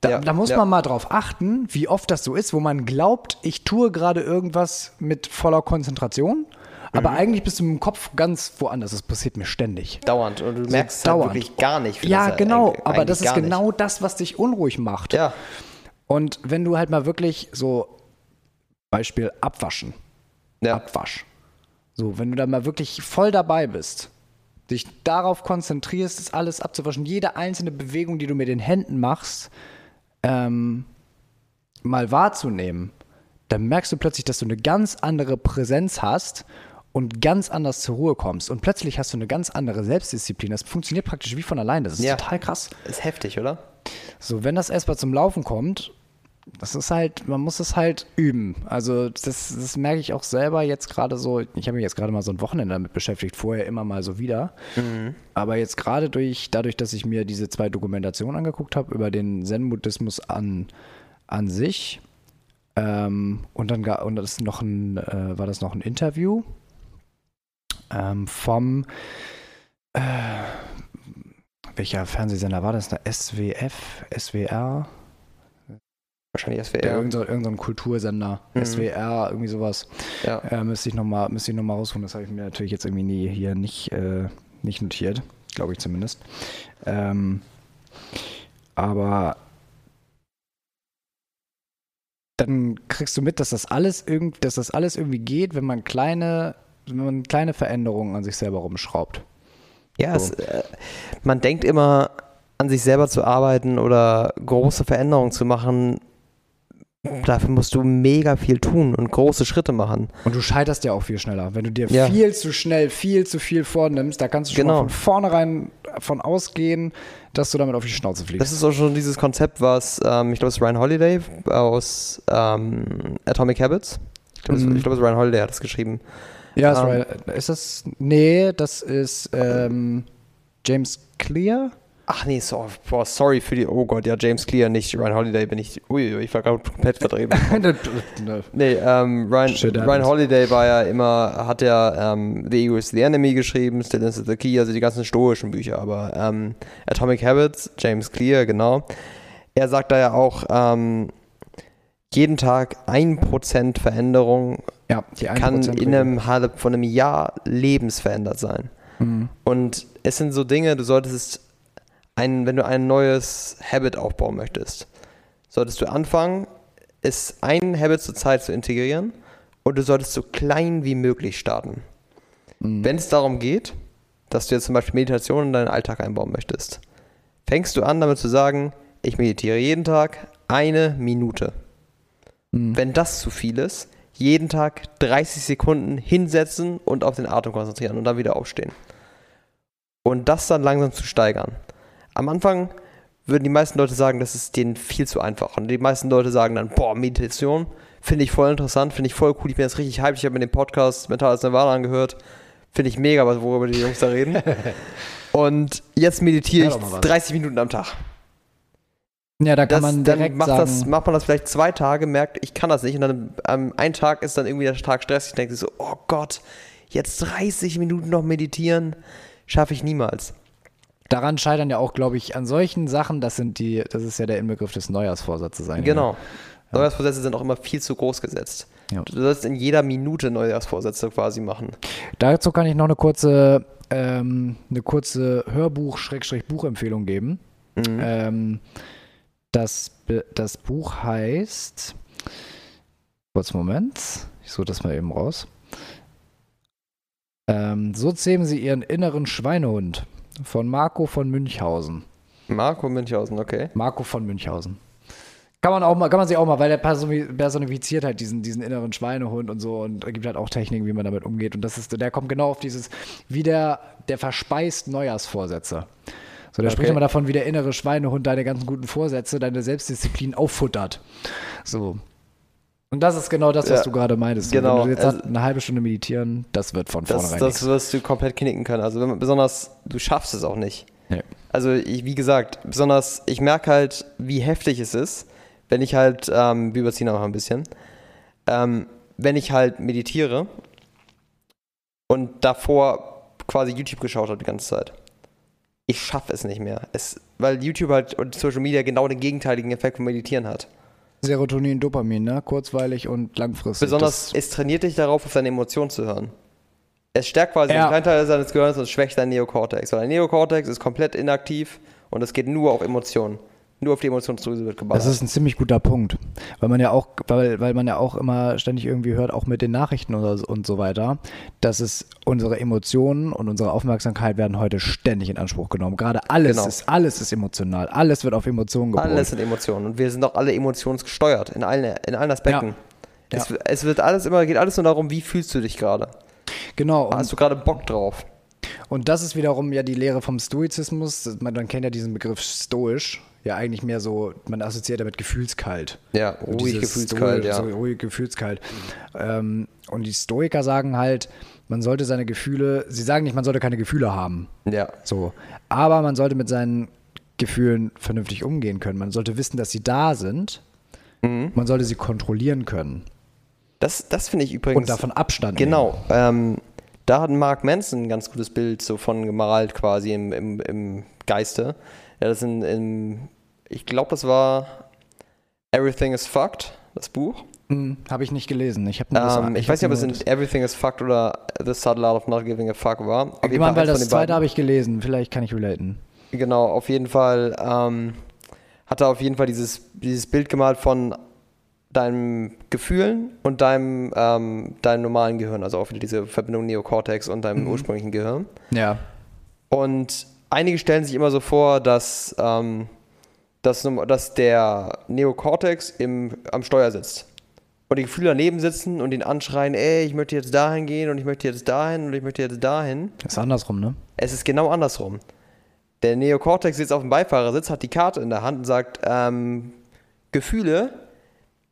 Da, ja. da muss ja. man mal drauf achten, wie oft das so ist, wo man glaubt, ich tue gerade irgendwas mit voller Konzentration, aber Mhm. eigentlich bist du mit dem Kopf ganz woanders. Das passiert mir ständig. dauernd und du merkst es halt dauernd. wirklich gar nicht. wie Ja, das genau, aber das ist genau das, was dich unruhig macht. Nicht. Ja, Und wenn du halt mal wirklich so, Beispiel Abwaschen, ja. Abwasch. So, wenn du da mal wirklich voll dabei bist, dich darauf konzentrierst, das alles abzuwaschen, jede einzelne Bewegung, die du mit den Händen machst, ähm, mal wahrzunehmen, dann merkst du plötzlich, dass du eine ganz andere Präsenz hast und ganz anders zur Ruhe kommst und plötzlich hast du eine ganz andere Selbstdisziplin. Das funktioniert praktisch wie von allein. Das ist Ja. total krass. Ist heftig, oder? So, wenn das erstmal zum Laufen kommt, das ist halt, man muss es halt üben. Also das, das merke ich auch selber jetzt gerade so. Ich habe mich jetzt gerade mal so ein Wochenende damit beschäftigt, vorher immer mal so wieder. Aber jetzt gerade durch, dadurch, dass ich mir diese zwei Dokumentationen angeguckt habe über den Zen-Buddhismus an, an sich ähm, und dann und das noch ein, äh, war das noch ein Interview ähm, vom äh, welcher Fernsehsender war das? Eine SWF, SWR? Wahrscheinlich Ja, SWR. irgendein, irgendein Kultursender, Mhm. SWR, irgendwie sowas. Ja. Äh, müsste ich nochmal noch mal rausholen. Das habe ich mir natürlich jetzt irgendwie nie hier nicht, äh, nicht notiert. Glaube ich zumindest. Ähm, aber dann kriegst du mit, dass das alles irgend, dass das alles irgendwie geht, wenn man kleine, wenn man kleine Veränderungen an sich selber rumschraubt. Ja, So. es, äh, man denkt immer, an sich selber zu arbeiten oder große Veränderungen zu machen. Dafür musst du mega viel tun und große Schritte machen. Und du scheiterst ja auch viel schneller. Wenn du dir Ja. viel zu schnell, viel zu viel vornimmst, da kannst du schon Genau. von vornherein von ausgehen, dass du damit auf die Schnauze fliegst. Das ist auch schon dieses Konzept, was, ähm, ich glaube, es ist Ryan Holiday aus ähm, Atomic Habits. Ich glaube, es- Mhm. es ist Ryan Holiday, hat das geschrieben. ja, ist, ähm, right. ist das. Nee, das ist ähm, James Clear. Ach nee, so, boah, sorry für die, oh Gott, ja, James Clear, nicht Ryan Holiday, bin ich, ui, ich war gerade komplett verdreht. Ne. Nee, ähm, Ryan, Shit Ryan. Holiday war ja immer, hat ja ähm, The Ego is the Enemy geschrieben, Still is the Key, also die ganzen stoischen Bücher, aber ähm, Atomic Habits, James Clear, genau. Er sagt da ja auch, ähm, jeden Tag ein Prozent Veränderung ja, 1% kann in einem halb von einem Jahr lebensverändert sein. Mhm. Und es sind so Dinge, du solltest ein, wenn du ein neues Habit aufbauen möchtest, solltest du anfangen, es ein Habit zur Zeit zu integrieren und du solltest so klein wie möglich starten. Mhm. Wenn es darum geht, dass du jetzt zum Beispiel Meditation in deinen Alltag einbauen möchtest, fängst du an damit zu sagen, ich meditiere jeden Tag eine Minute. Mhm. Wenn das zu viel ist, jeden Tag 30 Sekunden hinsetzen und auf den Atem konzentrieren und dann wieder aufstehen. Und das dann langsam zu steigern. Am Anfang würden die meisten Leute sagen, das ist denen viel zu einfach. Und die meisten Leute sagen dann, boah, Meditation finde ich voll interessant, finde ich voll cool, ich bin jetzt richtig hyped, ich habe mir den Podcast Mentales Nirvana angehört, finde ich mega, worüber die Jungs da reden. Und jetzt meditiere ich doch mal was. 30 Minuten am Tag. Ja, da kann Das, man dann direkt macht, sagen, das, macht man das vielleicht zwei Tage, merkt, ich kann das nicht. Und dann am einen Tag ist dann irgendwie der Tag stressig. Ich denke so, oh Gott, jetzt 30 Minuten noch meditieren, schaffe ich niemals. Daran scheitern ja auch, glaube ich, an solchen Sachen, das sind die, das ist ja der Inbegriff des Neujahrsvorsatzes sein. Genau. Neujahrsvorsätze sind auch immer viel zu groß gesetzt. Ja. Du sollst in jeder Minute Neujahrsvorsätze quasi machen. Dazu kann ich noch eine kurze, ähm, eine kurze Hörbuch-Buchempfehlung geben. Mhm. Ähm, das, das Buch heißt, kurz Moment, ich suche das mal eben raus. Ähm, so zähmen Sie Ihren inneren Schweinehund von Marco von Münchhausen. Marco Münchhausen, okay. Marco von Münchhausen. Kann man auch mal, kann man sich auch mal, weil der personi- personifiziert halt diesen, diesen inneren Schweinehund und so und gibt halt auch Techniken, wie man damit umgeht. Und das ist, der kommt genau auf dieses, wie der, der verspeist Neujahrsvorsätze. So, der spricht Okay. immer davon, wie der innere Schweinehund deine ganzen guten Vorsätze, deine Selbstdisziplin auffuttert. So. Und das ist genau das, was Ja, du gerade meintest. Genau. Wenn du jetzt Also- eine halbe Stunde meditieren, das wird von Das, vornherein das nichts. wirst du komplett knicken können. Also wenn besonders, du schaffst es auch nicht. Nee. Also ich, wie gesagt, besonders, ich merke halt, wie heftig es ist, wenn ich halt, ähm, wir überziehen auch ein bisschen, ähm, wenn ich halt meditiere und davor quasi YouTube geschaut habe die ganze Zeit. Ich schaffe es nicht mehr. Es, weil YouTube halt und Social Media genau den gegenteiligen Effekt vom Meditieren hat. Serotonin, Dopamin, ne? Kurzweilig und langfristig. Besonders, Das- es trainiert dich darauf, auf deine Emotionen zu hören. Es stärkt quasi Ja. einen kleinen Teil deines Gehirns und schwächt deinen Neokortex. Weil dein Neokortex ist komplett inaktiv und es geht nur auf Emotionen. Nur auf die Emotionsdrüse wird geballert. Das ist ein ziemlich guter Punkt, weil man ja auch, weil, weil man ja auch immer ständig irgendwie hört, auch mit den Nachrichten so- und so weiter, dass es unsere Emotionen und unsere Aufmerksamkeit werden heute ständig in Anspruch genommen. Gerade alles Genau. ist, alles ist emotional, alles wird auf Emotionen gepolt. Alles sind Emotionen und wir sind doch alle emotionsgesteuert in allen, in allen Aspekten. Ja. Es, es wird alles immer, geht alles nur darum, wie fühlst du dich gerade. Genau. Und, Hast du gerade Bock drauf? und das ist wiederum ja die Lehre vom Stoizismus. Man, man kennt ja diesen Begriff stoisch. Ja, eigentlich mehr so, man assoziiert damit gefühlskalt. Ja, ruhig, gefühlskalt, Stoisch, ja. So ruhig, gefühlskalt. Ähm, und die Stoiker sagen halt, man sollte seine Gefühle, sie sagen nicht, man sollte keine Gefühle haben. Ja. So. Aber man sollte mit seinen Gefühlen vernünftig umgehen können. Man sollte wissen, dass sie da sind. Mhm. Man sollte sie kontrollieren können. Das, das finde ich übrigens. Und davon Abstand nehmen. Genau. Ähm, da hat Mark Manson ein ganz gutes Bild so von gemalt quasi im, im, im Geiste. Ja, das in, in ich glaube, das war Everything is Fucked, das Buch. Hm, Habe ich nicht gelesen. Ich, hab nur das- Ähm, ich, weiß nicht, ob es in Everything is Fucked oder The Subtle Art of Not Giving a Fuck war. Auf Ich meine, weil das zweite habe ich gelesen. Vielleicht kann ich relaten. Genau, auf jeden Fall ähm, hat er auf jeden Fall dieses, dieses Bild gemalt von deinen Gefühlen und deinem, ähm, deinem normalen Gehirn, also auch wieder diese Verbindung Neokortex und deinem ursprünglichen Gehirn. Ja. Und einige stellen sich immer so vor, dass, ähm, dass, dass der Neokortex im, am Steuer sitzt. Und die Gefühle daneben sitzen und ihn anschreien, ey, ich möchte jetzt dahin gehen und ich möchte jetzt dahin und ich möchte jetzt dahin. Ist andersrum, ne? Es ist genau andersrum. Der Neokortex sitzt auf dem Beifahrersitz, hat die Karte in der Hand und sagt, ähm, Gefühle,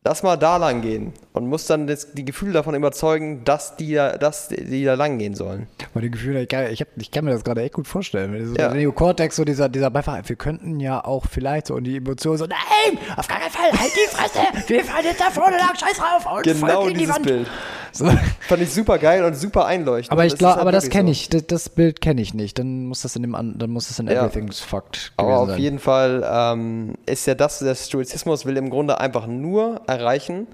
lass mal da lang gehen. Und muss dann das, die Gefühle davon überzeugen, dass die, da, dass die da lang gehen sollen. Weil die Gefühle, ich kann, ich, hab, ich kann mir das gerade echt gut vorstellen. So Ja. Der Neokortex, so dieser, dieser Beifahrer, wir könnten ja auch vielleicht so und die Emotionen so, nein, auf gar keinen Fall, halt die Fresse, wir fahren jetzt da vorne lang, scheiß drauf und Genau voll gegen die Wand. Bild. So. Fand ich super geil und super einleuchtend. Aber ich Das glaube, halt aber das kenne so. ich, das, das Bild kenne ich nicht. Dann muss das in dem, an- dann muss das in Ja. Everything's Fucked Aber gewesen auf sein. jeden Fall ähm, ist ja das, der Stoizismus will im Grunde einfach nur erreichen,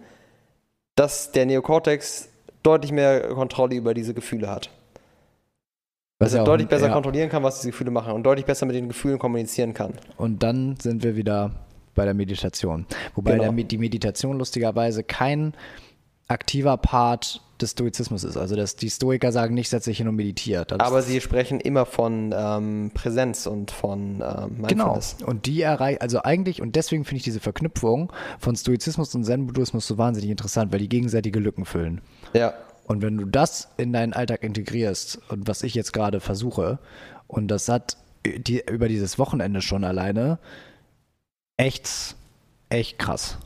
dass der Neokortex deutlich mehr Kontrolle über diese Gefühle hat. Was Dass er ja deutlich besser ja. kontrollieren kann, was diese Gefühle machen und deutlich besser mit den Gefühlen kommunizieren kann. Und dann sind wir wieder bei der Meditation. Wobei Genau. der, die Meditation lustigerweise kein aktiver Part des Stoizismus ist. Also das, die Stoiker sagen nicht, setz dich hin und meditiert. Aber sie sprechen immer von ähm, Präsenz und von ähm, Genau. Mindfulness. Und die erreichen, also eigentlich, und deswegen finde ich diese Verknüpfung von Stoizismus und Zen-Buddhismus so wahnsinnig interessant, weil die gegenseitige Lücken füllen. Ja, Und wenn du das in deinen Alltag integrierst und was ich jetzt gerade versuche, und das hat die, über dieses Wochenende schon alleine echt, echt krass.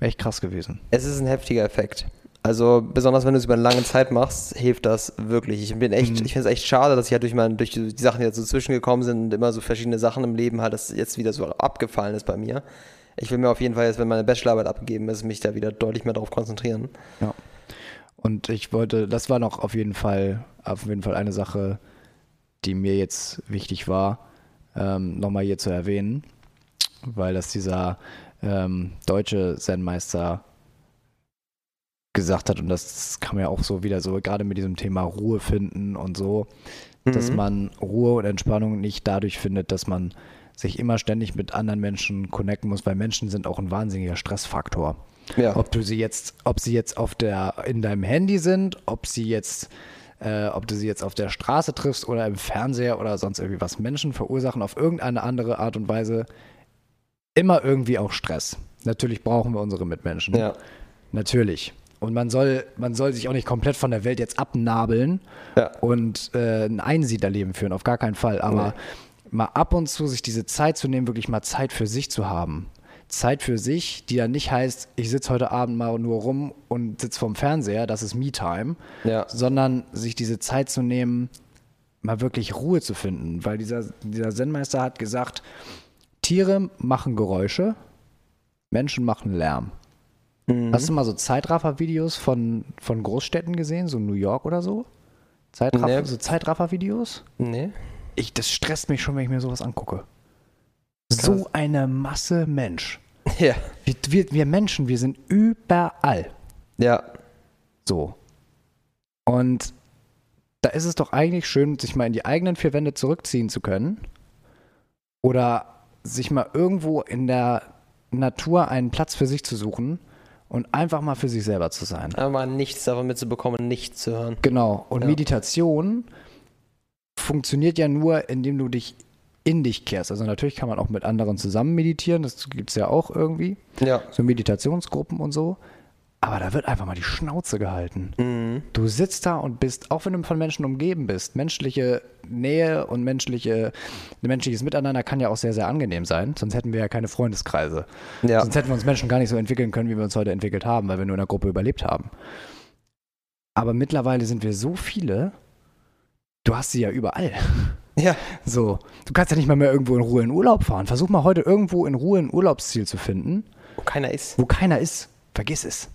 Echt krass gewesen. es ist ein heftiger Effekt. Also besonders wenn du es über eine lange Zeit machst, hilft das wirklich. Ich bin echt, Mhm. ich finde es echt schade, dass ich halt durch mein, durch die, die Sachen, die jetzt so zwischengekommen sind und immer so verschiedene Sachen im Leben halt, dass jetzt wieder so abgefallen ist bei mir. Ich will mir auf jeden Fall jetzt, wenn meine Bachelorarbeit abgegeben ist, mich da wieder deutlich mehr darauf konzentrieren. Ja. Und ich wollte, das war noch auf jeden Fall, auf jeden Fall eine Sache, die mir jetzt wichtig war, ähm, nochmal hier zu erwähnen, weil das dieser ähm, deutsche Zen-Meister gesagt hat und das kam ja auch so wieder so, gerade mit diesem Thema Ruhe finden und so, dass Mhm. man Ruhe und Entspannung nicht dadurch findet, dass man sich immer ständig mit anderen Menschen connecten muss, weil Menschen sind auch ein wahnsinniger Stressfaktor. Ja. Ob du sie jetzt, ob sie jetzt auf der, in deinem Handy sind, ob sie jetzt, äh, ob du sie jetzt auf der Straße triffst oder im Fernseher oder sonst irgendwie was. Menschen verursachen auf irgendeine andere Art und Weise immer irgendwie auch Stress. Natürlich brauchen wir unsere Mitmenschen. ja. Natürlich. Und man soll, man soll sich auch nicht komplett von der Welt jetzt abnabeln Ja. und äh, ein Einsiedlerleben führen, auf gar keinen Fall. Aber mal ab und zu sich diese Zeit zu nehmen, wirklich mal Zeit für sich zu haben. Zeit für sich, die dann nicht heißt, ich sitze heute Abend mal nur rum und sitze vorm Fernseher, das ist Me-Time, Ja. sondern sich diese Zeit zu nehmen, mal wirklich Ruhe zu finden. Weil dieser, dieser Zen-Meister hat gesagt, Tiere machen Geräusche, Menschen machen Lärm. Hast du mal so Zeitraffer-Videos von, von Großstädten gesehen, so New York oder so? Zeitraffer, Nee. So Zeitraffer-Videos? Nee. Ich, das stresst mich schon, wenn ich mir sowas angucke. So eine Masse Mensch. Ja. Wir, wir, wir Menschen, wir sind überall. Ja. So. Und da ist es doch eigentlich schön, sich mal in die eigenen vier Wände zurückziehen zu können. Oder sich mal irgendwo in der Natur einen Platz für sich zu suchen und einfach mal für sich selber zu sein. Aber mal nichts davon mitzubekommen, nichts zu hören. Genau. Und Ja. Meditation funktioniert ja nur, indem du dich in dich kehrst. Also natürlich kann man auch mit anderen zusammen meditieren, das gibt es ja auch irgendwie. Ja. So Meditationsgruppen und so. Aber da wird einfach mal die Schnauze gehalten. Mhm. Du sitzt da und bist, auch wenn du von Menschen umgeben bist, menschliche Nähe und menschliche, menschliches Miteinander kann ja auch sehr, sehr angenehm sein. Sonst hätten wir ja keine Freundeskreise. Ja. Sonst hätten wir uns Menschen gar nicht so entwickeln können, wie wir uns heute entwickelt haben, weil wir nur in der Gruppe überlebt haben. Aber mittlerweile sind wir so viele, du hast sie ja überall. Ja. So, du kannst ja nicht mal mehr irgendwo in Ruhe in Urlaub fahren. Versuch mal heute irgendwo in Ruhe ein Urlaubsziel zu finden, Wo keiner ist. wo keiner ist. Vergiss es.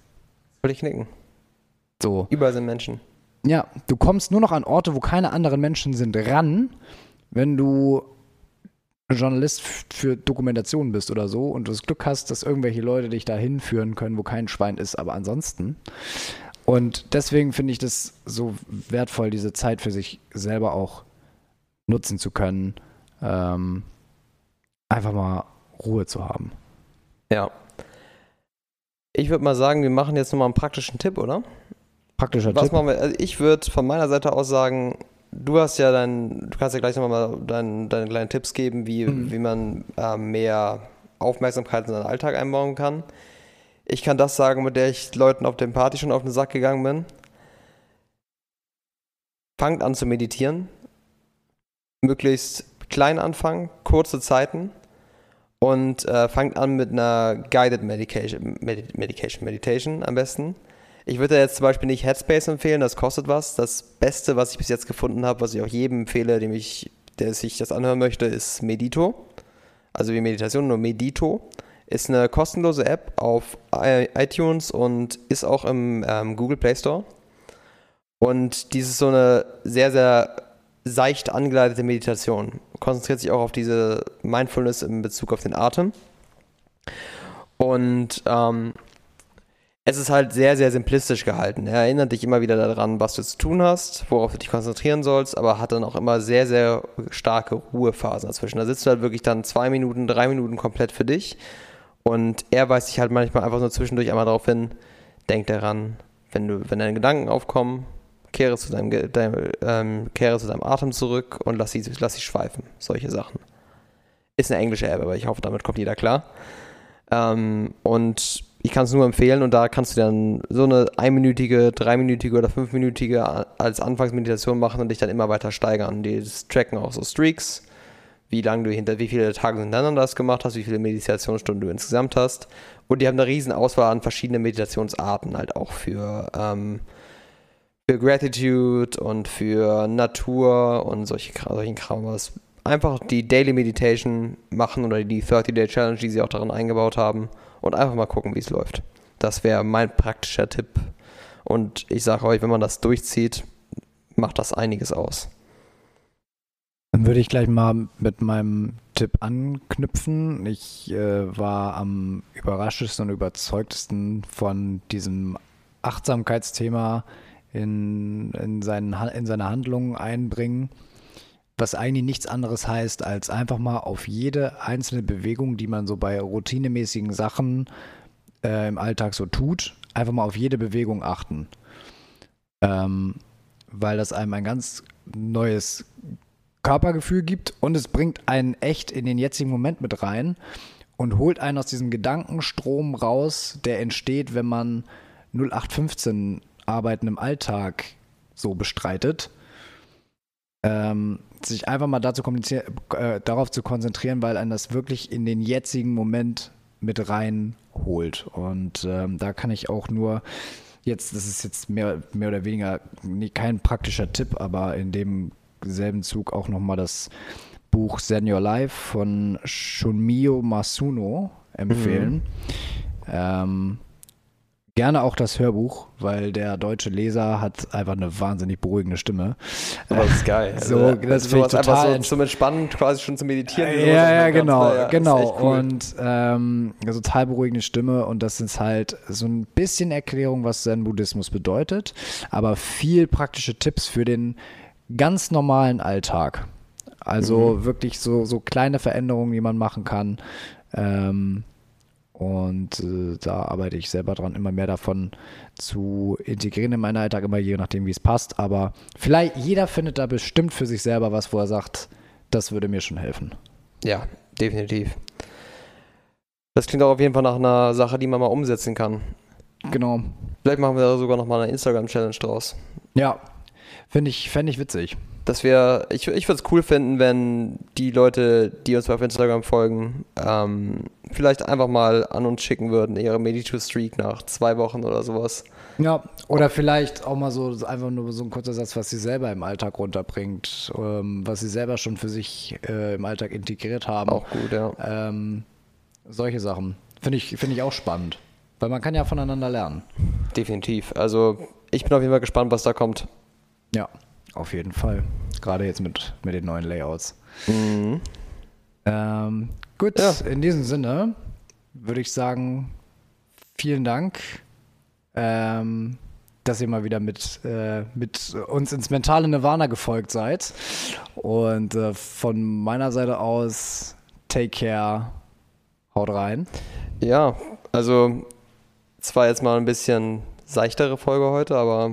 Würde ich knicken. So. Überall sind Menschen. Ja, du kommst nur noch an Orte, wo keine anderen Menschen sind, ran, wenn du Journalist für Dokumentation bist oder so und du das Glück hast, dass irgendwelche Leute dich da hinführen können, wo kein Schwein ist, aber ansonsten. Und deswegen finde ich das so wertvoll, diese Zeit für sich selber auch nutzen zu können, ähm, einfach mal Ruhe zu haben. Ja. Ich würde mal sagen, wir machen jetzt nochmal einen praktischen Tipp, oder? Praktischer Was Tipp. machen wir? Also ich würde von meiner Seite aus sagen, du hast ja dein, du kannst ja gleich nochmal mal dein, deine kleinen Tipps geben, wie, Mhm. wie man äh, mehr Aufmerksamkeit in seinen Alltag einbauen kann. Ich kann das sagen, mit der ich Leuten auf dem Party schon auf den Sack gegangen bin. Fangt an zu meditieren. Möglichst klein anfangen, kurze Zeiten. Und äh, fangt an mit einer Guided Medication, Medi Medication, Meditation am besten. Ich würde jetzt zum Beispiel nicht Headspace empfehlen, das kostet was. Das Beste, was ich bis jetzt gefunden habe, was ich auch jedem empfehle, dem ich, der sich das anhören möchte, ist Medito. Also wie Meditation, nur Medito. Ist eine kostenlose App auf iTunes und ist auch im ähm, Google Play Store. Und dies ist so eine sehr, sehr seicht angeleitete Meditation. Konzentriert sich auch auf diese Mindfulness in Bezug auf den Atem. Und ähm, es ist halt sehr, sehr simplistisch gehalten. Er erinnert dich immer wieder daran, was du zu tun hast, worauf du dich konzentrieren sollst, aber hat dann auch immer sehr, sehr starke Ruhephasen dazwischen. Da sitzt du halt wirklich dann zwei Minuten, drei Minuten komplett für dich. Und er weist dich halt manchmal einfach nur zwischendurch einmal darauf hin, denk daran, wenn, du, wenn deine Gedanken aufkommen, kehre zu deinem, deinem, ähm, kehre zu deinem Atem zurück und lass sie, lass sie schweifen. Solche Sachen. Ist eine englische App, aber ich hoffe, damit kommt jeder klar. Ähm, und ich kann es nur empfehlen und da kannst du dann so eine einminütige, dreiminütige oder fünfminütige als Anfangsmeditation machen und dich dann immer weiter steigern. Die tracken auch so Streaks, wie lange du hinter, wie viele Tage hintereinander das gemacht hast, wie viele Meditationsstunden du insgesamt hast. Und die haben eine riesen Auswahl an verschiedenen Meditationsarten halt auch für, ähm, für Gratitude und für Natur und solche, solchen Kram. Was einfach die Daily Meditation machen oder die 30-Day Challenge, die sie auch darin eingebaut haben und einfach mal gucken, wie es läuft. Das wäre mein praktischer Tipp. Und ich sage euch, wenn man das durchzieht, macht das einiges aus. Dann würde ich gleich mal mit meinem Tipp anknüpfen. Ich äh, war am überraschtesten und überzeugtesten von diesem Achtsamkeitsthema in, in, seinen, in seine Handlungen einbringen, was eigentlich nichts anderes heißt, als einfach mal auf jede einzelne Bewegung, die man so bei routinemäßigen Sachen äh, im Alltag so tut, einfach mal auf jede Bewegung achten. Ähm, weil das einem ein ganz neues Körpergefühl gibt und es bringt einen echt in den jetzigen Moment mit rein und holt einen aus diesem Gedankenstrom raus, der entsteht, wenn man 0815 Arbeiten im Alltag so bestreitet. Ähm, sich einfach mal dazu äh, darauf zu konzentrieren, weil einen das wirklich in den jetzigen Moment mit reinholt. Und ähm, da kann ich auch nur jetzt, das ist jetzt mehr, mehr oder weniger nee, kein praktischer Tipp, aber in dem selben Zug auch nochmal das Buch Zen Your Life von Shunmio Masuno empfehlen. Ähm, gerne auch das Hörbuch, weil der deutsche Leser hat einfach eine wahnsinnig beruhigende Stimme. Aber das ist geil. So, Also, das also finde ich sowas einfach total so zum Entspannen, quasi schon zum Meditieren. sowas Ja, ja, ganz- genau, ja, genau. cool. Und ähm, eine total beruhigende Stimme und das ist halt so ein bisschen Erklärung, was Zen-Buddhismus bedeutet, aber viel praktische Tipps für den ganz normalen Alltag. Also Mhm. wirklich so, so kleine Veränderungen, die man machen kann. Ähm, und äh, da arbeite ich selber dran, immer mehr davon zu integrieren in meinen Alltag, immer je nachdem, wie es passt. Aber vielleicht, jeder findet da bestimmt für sich selber was, wo er sagt, das würde mir schon helfen. Ja, definitiv. Das klingt auch auf jeden Fall nach einer Sache, die man mal umsetzen kann. Genau. Vielleicht machen wir da sogar nochmal eine Instagram-Challenge draus. Ja, finde ich, fände ich witzig. Dass wir, ich, ich würde es cool finden, wenn die Leute, die uns auf Instagram folgen, ähm, vielleicht einfach mal an uns schicken würden, ihre Medito-Streak nach zwei Wochen oder sowas. Ja, oder vielleicht auch mal so einfach nur so ein kurzer Satz, was sie selber im Alltag runterbringt, ähm, was sie selber schon für sich äh, im Alltag integriert haben. Auch gut, ja. Ähm, solche Sachen. Finde ich, find ich auch spannend. Weil man kann ja voneinander lernen. Definitiv. Also ich bin auf jeden Fall gespannt, was da kommt. Ja, auf jeden Fall. Gerade jetzt mit, mit den neuen Layouts. Mhm. Ähm, gut, Ja. in diesem Sinne würde ich sagen, vielen Dank, ähm, dass ihr mal wieder mit, äh, mit uns ins mentale Nirvana gefolgt seid. Und äh, von meiner Seite aus, take care, haut rein. Ja, also es war jetzt mal ein bisschen seichtere Folge heute, aber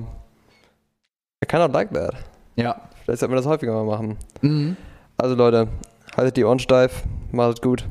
I cannot like that. Ja. Vielleicht sollten wir das häufiger mal machen. Mhm. Also Leute, haltet die Ohren steif, macht es gut.